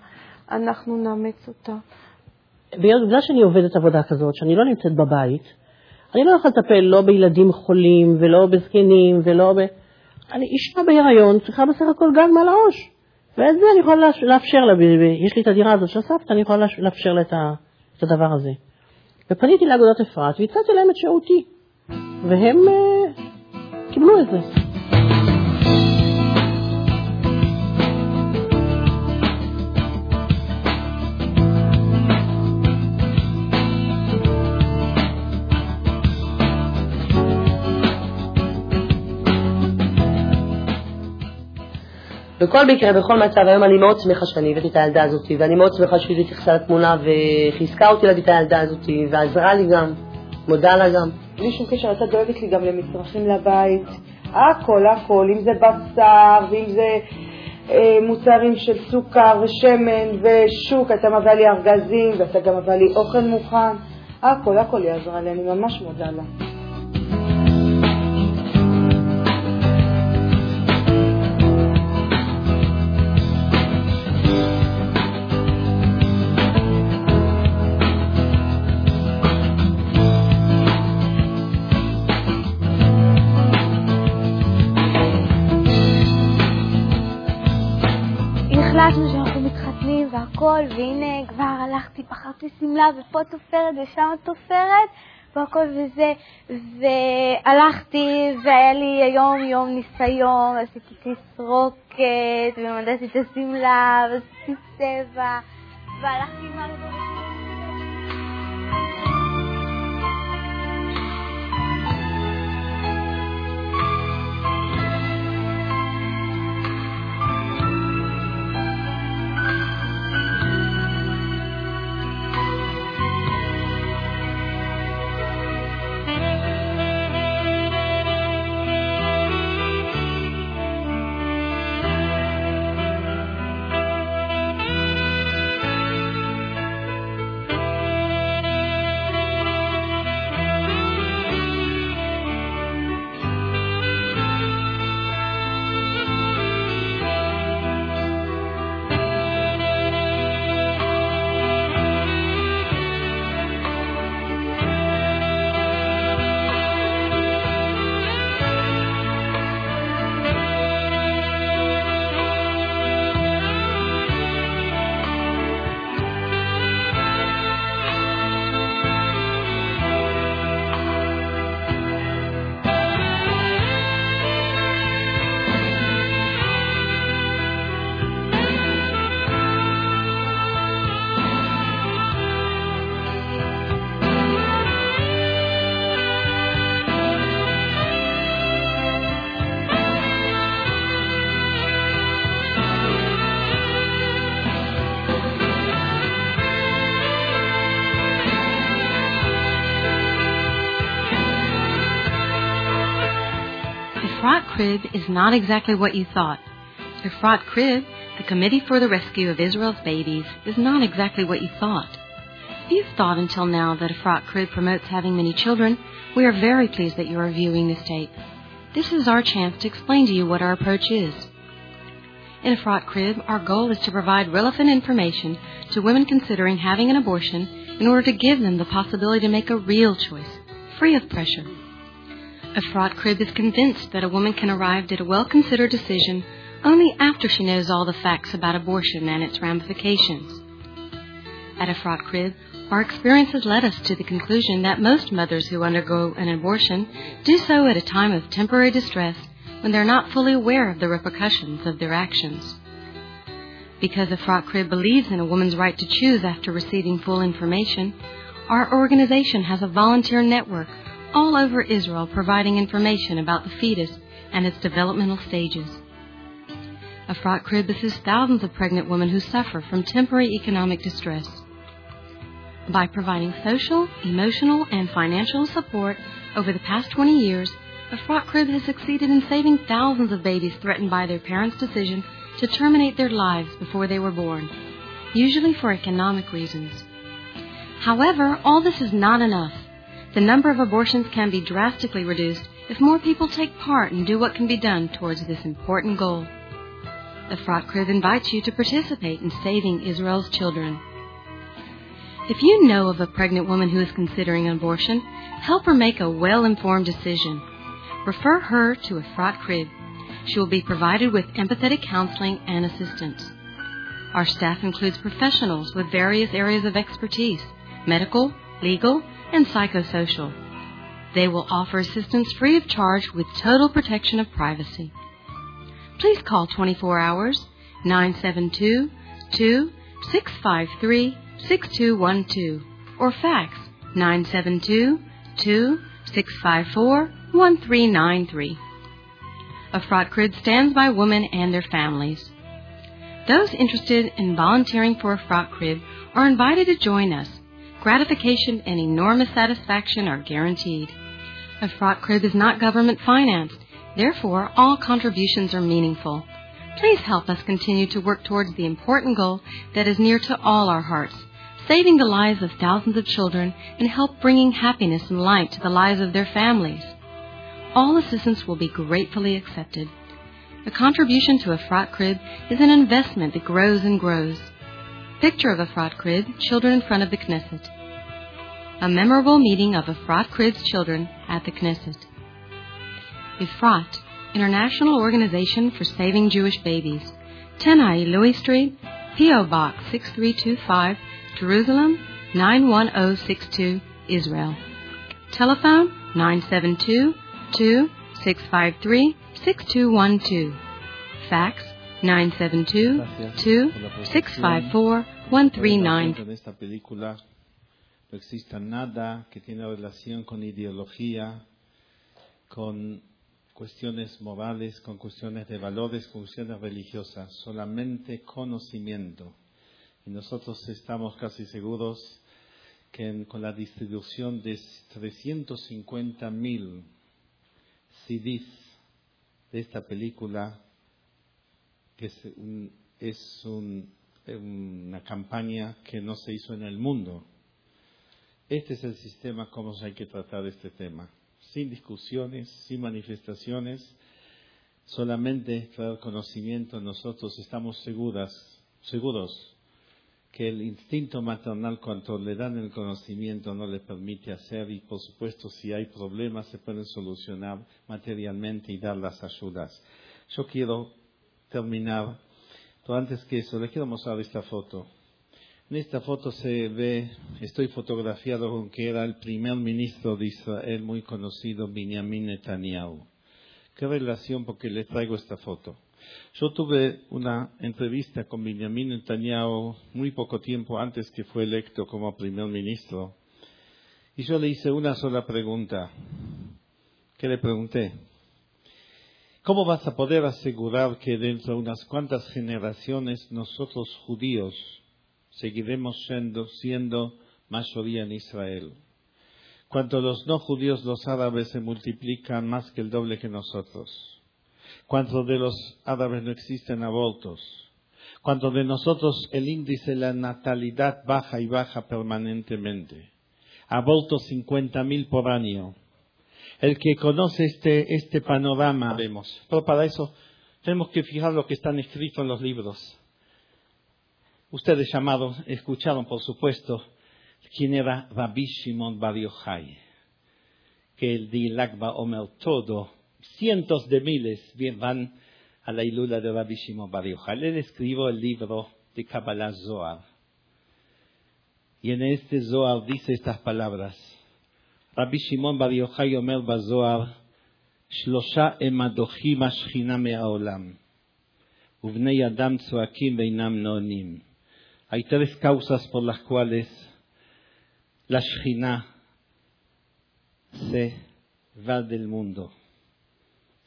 Speaker 15: אנחנו נאמץ אותה.
Speaker 16: בגלל שאני עובדת עבודה כזאת, שאני לא נמצאת בבית, אני לא יכולה לטפל לא בילדים חולים ולא בזקנים ולא ב... אני אישה בהיריון, צריכה בסך הכל גג מעל הראש. ואת זה אני יכולה לאפשר לה, יש לי את הדירה הזאת של סבתא, אני יכולה לאפשר לה את הדבר הזה. ופניתי לאגודת אפרת והצעתי להם את שירותי. והם אה, קיבלו את זה. בכל מקרה, בכל מצב, היום אני מאוד שמחה שאני הבאתי את הילדה הזאת, ואני מאוד שמחה שהיא התייחסה לתמונה וחיזקה אותי להביא את הילדה הזאת, ועזרה לי גם, מודה לה גם.
Speaker 7: בלי שום קשר, הייתה דואגת לי גם למצרכים לבית, הכל, הכל, אם זה בשר, ואם זה אה, מוצרים של סוכר ושמן ושוק, הייתה מביאה לי ארגזים, והייתה גם מביאה לי אוכל מוכן, הכל, הכל היא עזרה לי, אני ממש מודה לה.
Speaker 4: הלכתי, בחרתי שמלה ופה תופרת ושם תופרת והכל וזה, והלכתי והיה לי היום יום ניסיון, עשיתי תסרוקת ומדדתי את השמלה ועשיתי צבע והלכתי עם הרגולת
Speaker 17: crib is not exactly what you thought. Efrat crib, the Committee for the Rescue of Israel's Babies is not exactly what you thought. If you've thought until now that frock crib promotes having many children, we are very pleased that you are viewing this tape. This is our chance to explain to you what our approach is. In frock crib, our goal is to provide relevant information to women considering having an abortion in order to give them the possibility to make a real choice, free of pressure. A fraught crib is convinced that a woman can arrive at a well considered decision only after she knows all the facts about abortion and its ramifications. At a fraught crib, our experience has led us to the conclusion that most mothers who undergo an abortion do so at a time of temporary distress when they're not fully aware of the repercussions of their actions. Because a fraught crib believes in a woman's right to choose after receiving full information, our organization has a volunteer network all over Israel providing information about the fetus and its developmental stages. A crib assists thousands of pregnant women who suffer from temporary economic distress. By providing social, emotional, and financial support over the past 20 years, a crib has succeeded in saving thousands of babies threatened by their parents' decision to terminate their lives before they were born, usually for economic reasons. However, all this is not enough. The number of abortions can be drastically reduced if more people take part and do what can be done towards this important goal. The Fraught Crib invites you to participate in saving Israel's children. If you know of a pregnant woman who is considering abortion, help her make a well informed decision. Refer her to a Fraught Crib. She will be provided with empathetic counseling and assistance. Our staff includes professionals with various areas of expertise medical, legal, and psychosocial. They will offer assistance free of charge with total protection of privacy. Please call 24 hours 972 653 6212 or fax 972 654 1393. A fraught crib stands by women and their families. Those interested in volunteering for a fraught crib are invited to join us. Gratification and enormous satisfaction are guaranteed. A fraught crib is not government financed, therefore, all contributions are meaningful. Please help us continue to work towards the important goal that is near to all our hearts saving the lives of thousands of children and help bringing happiness and light to the lives of their families. All assistance will be gratefully accepted. A contribution to a fraught crib is an investment that grows and grows. Picture of a fraught crib, children in front of the Knesset. A memorable meeting of a fraught crib's children at the Knesset. Efrat, International Organization for Saving Jewish Babies, 10i Louis Street, P.O. Box 6325, Jerusalem 91062, Israel. Telephone 972 653 6212. Fax 972 654 1390.
Speaker 3: No exista nada que tiene relación con ideología, con cuestiones morales, con cuestiones de valores, con cuestiones religiosas, solamente conocimiento. Y nosotros estamos casi seguros que con la distribución de 350 mil CDs de esta película, que es un- una campaña que no se hizo en el mundo. Este es el sistema como hay que tratar este tema, sin discusiones, sin manifestaciones, solamente traer conocimiento. Nosotros estamos seguras, seguros que el instinto maternal cuando le dan el conocimiento no le permite hacer y por supuesto si hay problemas se pueden solucionar materialmente y dar las ayudas. Yo quiero terminar, pero antes que eso le quiero mostrar esta foto. En esta foto se ve, estoy fotografiado con que era el primer ministro de Israel muy conocido, Benjamin Netanyahu. ¿Qué relación? Porque le traigo esta foto. Yo tuve una entrevista con Benjamin Netanyahu muy poco tiempo antes que fue electo como primer ministro. Y yo le hice una sola pregunta. ¿Qué le pregunté? ¿Cómo vas a poder asegurar que dentro de unas cuantas generaciones nosotros judíos seguiremos siendo, siendo mayoría en Israel? Cuando los no judíos, los árabes, se multiplican más que el doble que nosotros. Cuando de los árabes no existen abortos. cuando de nosotros el índice de la natalidad baja y baja permanentemente. Abortos 50.000 por año. El que conoce este, este panorama, vemos. Pero para eso tenemos que fijar lo que están escritos en los libros. Ustedes llamados, escucharon por supuesto quién era Rabbi Shimon Bar Yochai, que el Dilakba Omer todo, cientos de miles van a la ilula de Rabbi Shimon Bar Yochai. Él escribió el libro de Kabbalah Zohar. Y en este Zohar dice estas palabras. Rabbi Shimon Bar Yochai Omer Bazohar, שלושה הם הדוחים השכינה מהעולם, ובני אדם צועקים ואינם נענים. hay tres causas por las cuales la Shina se va del mundo,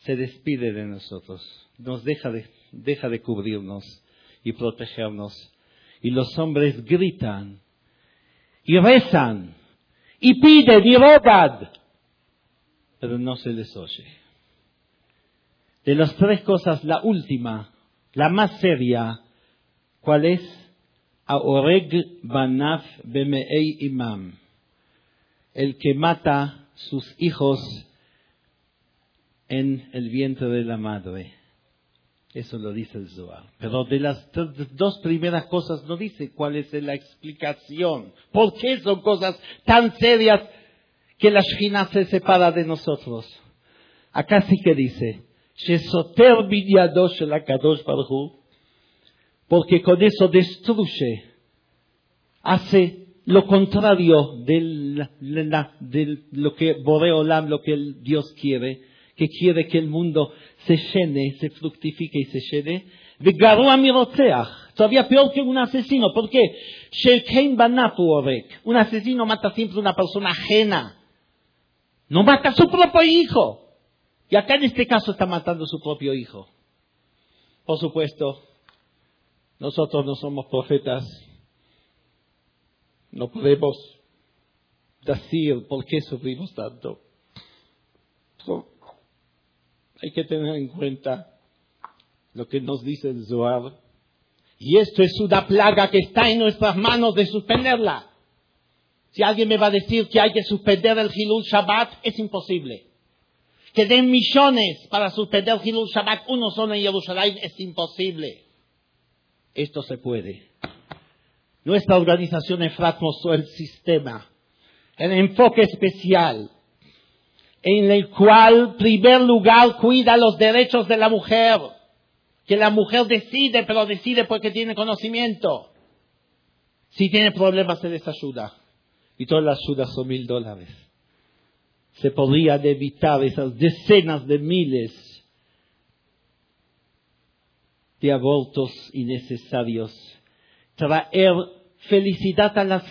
Speaker 3: se despide de nosotros, nos deja de, deja de cubrirnos y protegernos. Y los hombres gritan y rezan y piden y roban, pero no se les oye. De las tres cosas, la última, la más seria, ¿cuál es? Aoreg Banaf Bemei Imam, el que mata sus hijos en el vientre de la madre. Eso lo dice el Zohar. Pero de las dos primeras cosas no dice cuál es la explicación. ¿Por qué son cosas tan serias que la Shina se separa de nosotros? Acá sí que dice, Shesoter Binyadosh el Akadosh Baruch porque con eso destruye, hace lo contrario de, lo que Boreolam, lo que Dios quiere, que quiere que el mundo se llene, se fructifique y se llene. Todavía peor que un asesino. ¿Por qué? Un asesino mata siempre a una persona ajena. No mata a su propio hijo. Y acá en este caso está matando a su propio hijo. Por supuesto, nosotros no somos profetas. No podemos decir por qué sufrimos tanto. hay que tener en cuenta lo que nos dice el Zohar. Y esto es una plaga que está en nuestras manos de suspenderla. Si alguien me va a decir que hay que suspender el Hilul Shabbat, es imposible. Que den millones para suspender el Hilul Shabbat, uno solo en Jerusalén, es imposible. Esto se puede. Nuestra organización mostró el sistema, el enfoque especial, en el cual, primer lugar, cuida los derechos de la mujer. Que la mujer decide, pero decide porque tiene conocimiento. Si tiene problemas, se les ayuda. Y todas las ayudas son mil dólares. Se podrían evitar esas decenas de miles de abortos innecesarios, traer felicidad a las,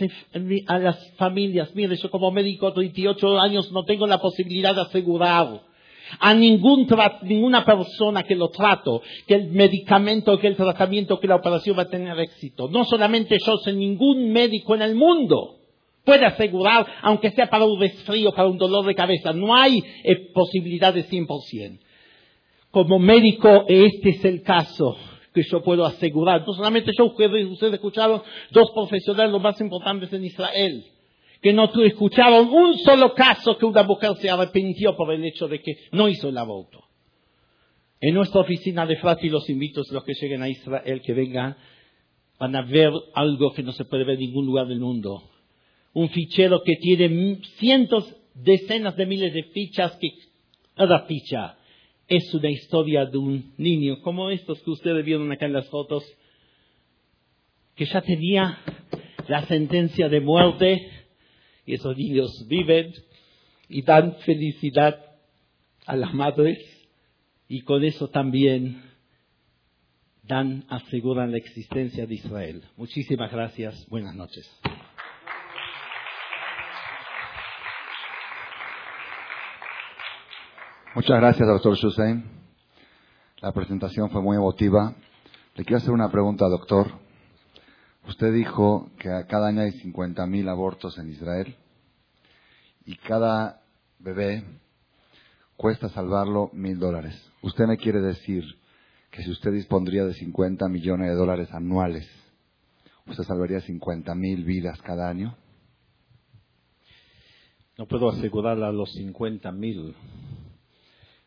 Speaker 3: a las familias. Mire, yo como médico de 28 años no tengo la posibilidad de asegurar a ningún ninguna persona que lo trato que el medicamento, que el tratamiento, que la operación va a tener éxito. No solamente yo, sino ningún médico en el mundo puede asegurar, aunque sea para un resfrío, para un dolor de cabeza. No hay eh, posibilidad de 100% como médico, este es el caso que yo puedo asegurar. No solamente yo, ustedes, escucharon dos profesionales los más importantes en Israel, que no escucharon un solo caso que una mujer se arrepintió por el hecho de que no hizo el aborto. En nuestra oficina de Frati los invito a los que lleguen a Israel que vengan, van a ver algo que no se puede ver en ningún lugar del mundo. Un fichero que tiene cientos, decenas de miles de fichas que cada ficha es una historia de un niño, como estos que ustedes vieron acá en las fotos, que ya tenía la sentencia de muerte y esos niños viven y dan felicidad a las madres y con eso también dan, aseguran la existencia de Israel. Muchísimas gracias. Buenas noches.
Speaker 1: Muchas gracias, doctor Shusein. La presentación fue muy emotiva. Le quiero hacer una pregunta, doctor. Usted dijo que cada año hay 50.000 abortos en Israel y cada bebé cuesta salvarlo mil dólares. ¿Usted me quiere decir que si usted dispondría de 50 millones de dólares anuales, usted salvaría 50 mil vidas cada año.
Speaker 3: No puedo asegurar a los 50 mil,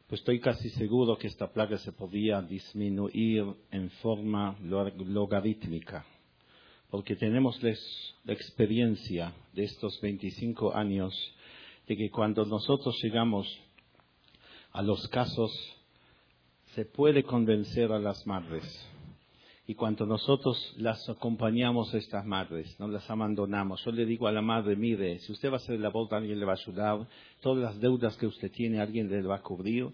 Speaker 3: pues estoy casi seguro que esta plaga se podía disminuir en forma logarítmica, porque tenemos la experiencia de estos 25 años de que cuando nosotros llegamos a los casos, se puede convencer a las madres y cuando nosotros las acompañamos a estas madres, no las abandonamos, yo le digo a la madre, mire, si usted va a hacer la aborto, alguien le va a ayudar, todas las deudas que usted tiene, alguien le va a cubrir,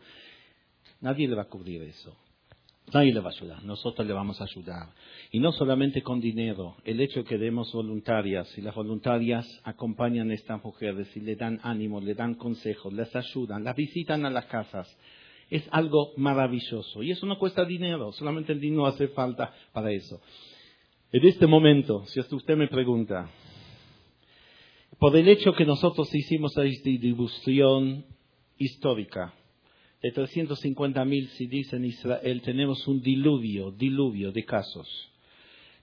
Speaker 3: nadie le va a cubrir eso. Nadie le va a ayudar, nosotros le vamos a ayudar. Y no solamente con dinero, el hecho de que demos voluntarias y las voluntarias acompañan a estas mujeres y le dan ánimo, le dan consejos, les ayudan, las visitan a las casas, es algo maravilloso. Y eso no cuesta dinero, solamente el dinero hace falta para eso. En este momento, si usted me pregunta, por el hecho que nosotros hicimos esta distribución histórica, de 350 mil si dice en Israel, tenemos un diluvio, diluvio de casos.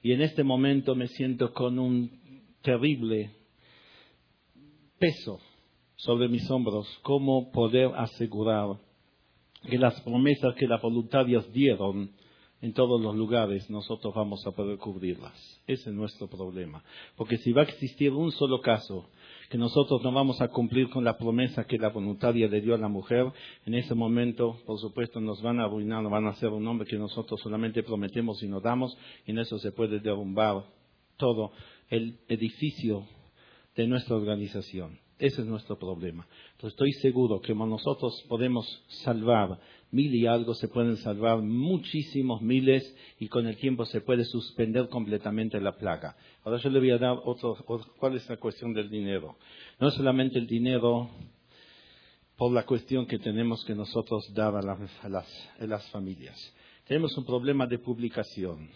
Speaker 3: Y en este momento me siento con un terrible peso sobre mis hombros, cómo poder asegurar que las promesas que las voluntarias dieron en todos los lugares, nosotros vamos a poder cubrirlas. Ese es nuestro problema. Porque si va a existir un solo caso que nosotros no vamos a cumplir con la promesa que la voluntaria le dio a la mujer, en ese momento, por supuesto, nos van a arruinar, nos van a hacer un nombre que nosotros solamente prometemos y nos damos, y en eso se puede derrumbar todo el edificio de nuestra organización. Ese es nuestro problema. Entonces estoy seguro que nosotros podemos salvar mil y algo, se pueden salvar muchísimos miles y con el tiempo se puede suspender completamente la plaga. Ahora yo le voy a dar otro, cuál es la cuestión del dinero. No es solamente el dinero por la cuestión que tenemos que nosotros dar a las familias. Tenemos un problema de publicación.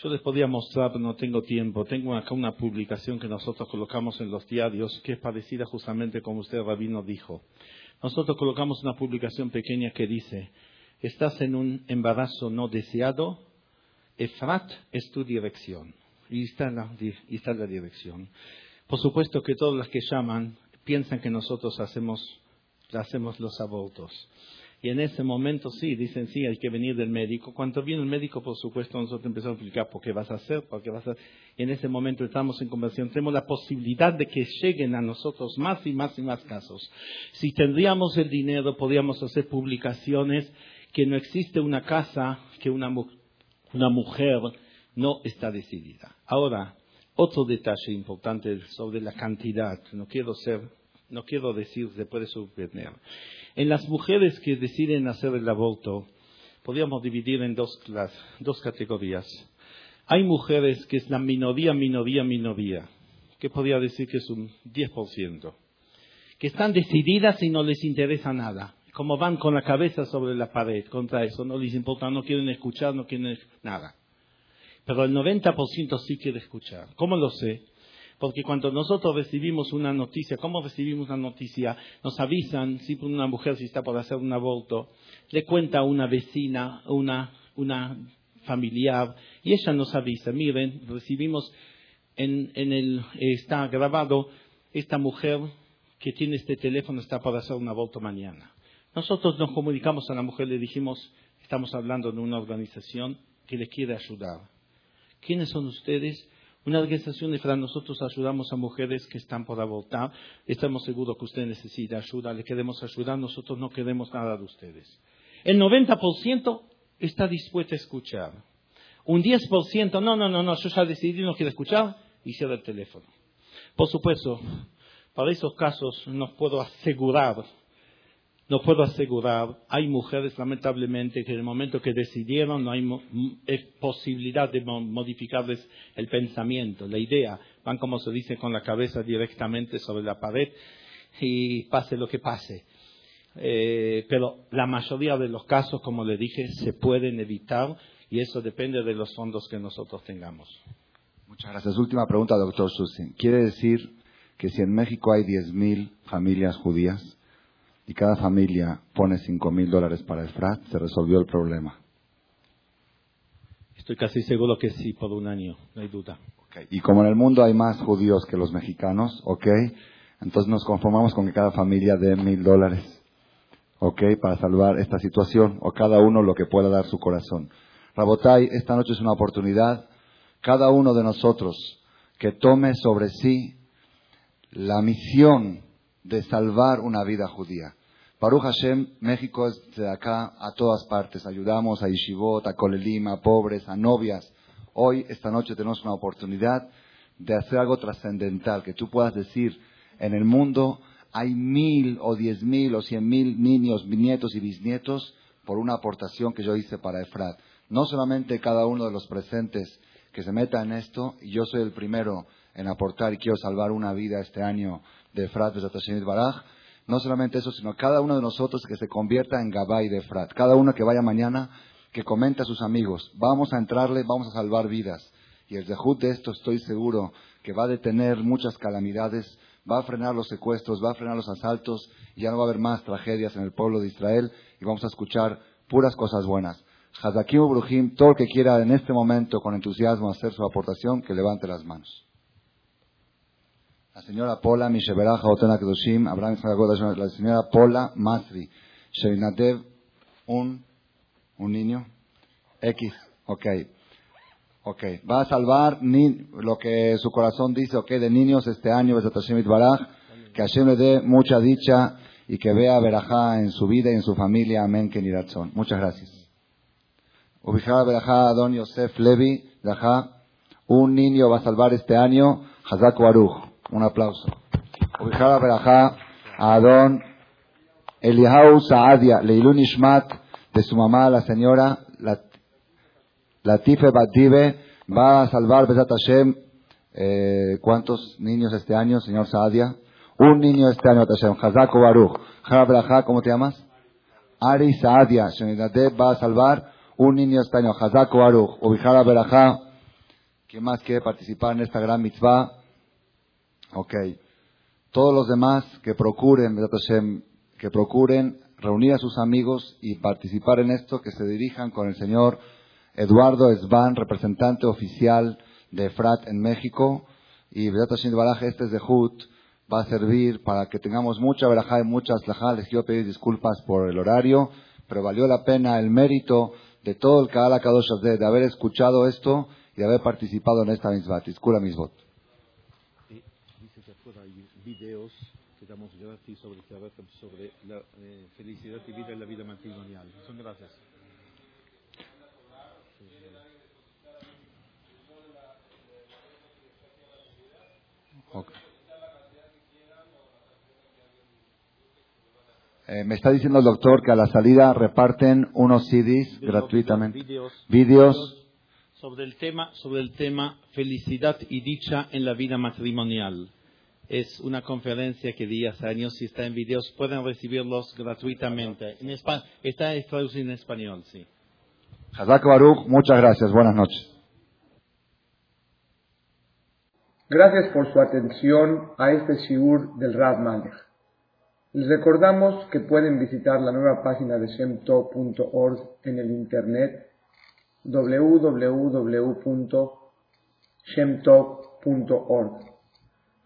Speaker 3: Yo les podría mostrar, pero no tengo tiempo. Tengo acá una publicación que nosotros colocamos en los diarios, que es parecida justamente como usted, Rabino, dijo. Nosotros colocamos una publicación pequeña que dice, estás en un embarazo no deseado, Efrat es tu dirección. Y está, la, y está la dirección. Por supuesto que todos los que llaman piensan que nosotros hacemos, hacemos los abortos. Y en ese momento sí, dicen sí, hay que venir del médico. Cuando viene el médico, por supuesto, nosotros empezamos a explicar por qué vas a hacer, por qué vas a en ese momento estamos en conversación. Tenemos la posibilidad de que lleguen a nosotros más y más y más casos. Si tendríamos el dinero, podríamos hacer publicaciones que no existe una casa que una, una mujer no está decidida. Ahora, otro detalle importante sobre la cantidad. No quiero ser, no quiero decir, se puede sorprender. En las mujeres que deciden hacer el aborto, podríamos dividir en dos, dos categorías. Hay mujeres que es la minoría, minoría, minoría, que podría decir que es un 10%, que están decididas y no les interesa nada, como van con la cabeza sobre la pared contra eso, no les importa, no quieren escuchar, no quieren nada. Pero el 90% sí quiere escuchar. ¿Cómo lo sé? Porque cuando nosotros recibimos una noticia, ¿cómo recibimos una noticia? Nos avisan, si una mujer si está por hacer un aborto, le cuenta a una vecina, una, una familiar, y ella nos avisa, miren, recibimos en, en el, está grabado, esta mujer que tiene este teléfono está por hacer un aborto mañana. Nosotros nos comunicamos a la mujer, le dijimos, estamos hablando de una organización que le quiere ayudar. ¿Quiénes son ustedes? Una organización de Fran, nosotros ayudamos a mujeres que están por abortar. Estamos seguros que usted necesita ayuda, le queremos ayudar, nosotros no queremos nada de ustedes. El 90% está dispuesto a escuchar. Un 10%, no, no, no, no, yo ya decidí, no quiero escuchar, y cierra el teléfono. Por supuesto, para esos casos no puedo asegurar no puedo asegurar, hay mujeres lamentablemente que en el momento que decidieron no hay posibilidad de modificarles el pensamiento, la idea, van como se dice con la cabeza directamente sobre la pared y pase lo que pase. Eh, pero la mayoría de los casos, como le dije, se pueden evitar y eso depende de los fondos que nosotros tengamos.
Speaker 1: Muchas gracias. Última pregunta, doctor Susin. ¿Quiere decir que si en México hay 10.000 familias judías, y cada familia pone cinco mil dólares para el FRAT, se resolvió el problema.
Speaker 3: Estoy casi seguro que sí, por un año, no hay duda.
Speaker 1: Y como en el mundo hay más judíos que los mexicanos, ¿ok? Entonces nos conformamos con que cada familia dé mil dólares, ¿ok? Para salvar esta situación, o cada uno lo que pueda dar su corazón. Rabotai, esta noche es una oportunidad, cada uno de nosotros que tome sobre sí la misión de salvar una vida judía. Baruch Hashem, México es de acá a todas partes. Ayudamos a Yeshivot, a Kolelim, a pobres, a novias. Hoy, esta noche, tenemos una oportunidad de hacer algo trascendental, que tú puedas decir, en el mundo hay mil o diez mil o cien mil niños, nietos y bisnietos por una aportación que yo hice para Efrat. No solamente cada uno de los presentes que se meta en esto, y yo soy el primero en aportar y quiero salvar una vida este año de Efrat de Baraj, no solamente eso, sino cada uno de nosotros que se convierta en Gabay de Efrat. Cada uno que vaya mañana, que comente a sus amigos. Vamos a entrarle, vamos a salvar vidas. Y el Zehut de esto estoy seguro que va a detener muchas calamidades, va a frenar los secuestros, va a frenar los asaltos, ya no va a haber más tragedias en el pueblo de Israel y vamos a escuchar puras cosas buenas. Hazakim Brujim, todo el que quiera en este momento con entusiasmo hacer su aportación, que levante las manos. La señora Pola Misheberaja Otena Kedoshim, Abraham la señora Pola Masri, Sheinadev, un, un niño, X, ok. Ok, va a salvar ni, lo que su corazón dice, ok, de niños este año, Baraj, que Hashem le dé mucha dicha y que vea Berajá en su vida y en su familia, amén, que razón. Muchas gracias. Ubijada Berajá Don Yosef Levi, Berajá, un niño va a salvar este año, Hazak Baruch. Un aplauso. Ubijada Berajá Adón Eliahau Saadia, Leilun Ishmat, de su mamá, la señora Latife Badive, va a salvar Besat Hashem. Eh, ¿Cuántos niños este año, señor Saadia? Un niño este año, Hashem. Hazako Baruch. Jara ¿cómo te llamas? Ari Saadia, Shenidadev va a salvar un niño este año. Hazako Baruch. Ubijada Berajá. ¿Quién más quiere participar en esta gran mitzvah? Ok. Todos los demás que procuren, que procuren reunir a sus amigos y participar en esto, que se dirijan con el señor Eduardo Esban, representante oficial de EFRAT en México. Y Hashem Baraj, este es de Hut, va a servir para que tengamos mucha verajá y muchas lajá. Les quiero pedir disculpas por el horario, pero valió la pena el mérito de todo el Kaala Kadosh de haber escuchado esto y haber participado en esta misma. Misbot
Speaker 3: videos que damos gratis sobre, sobre la eh, felicidad y vida en la vida matrimonial. Son gracias.
Speaker 1: Okay. Eh, me está diciendo el doctor que a la salida reparten unos CDs gratuitamente.
Speaker 3: Videos sobre el tema sobre el tema felicidad y dicha en la vida matrimonial es una conferencia que di hace años y está en videos. Pueden recibirlos gratuitamente. En está traducido en español, sí.
Speaker 1: Hazak Baruch, muchas gracias. Buenas noches.
Speaker 18: Gracias por su atención a este shiur del Rad Malech. Les recordamos que pueden visitar la nueva página de shemtov.org en el internet www.shemtov.org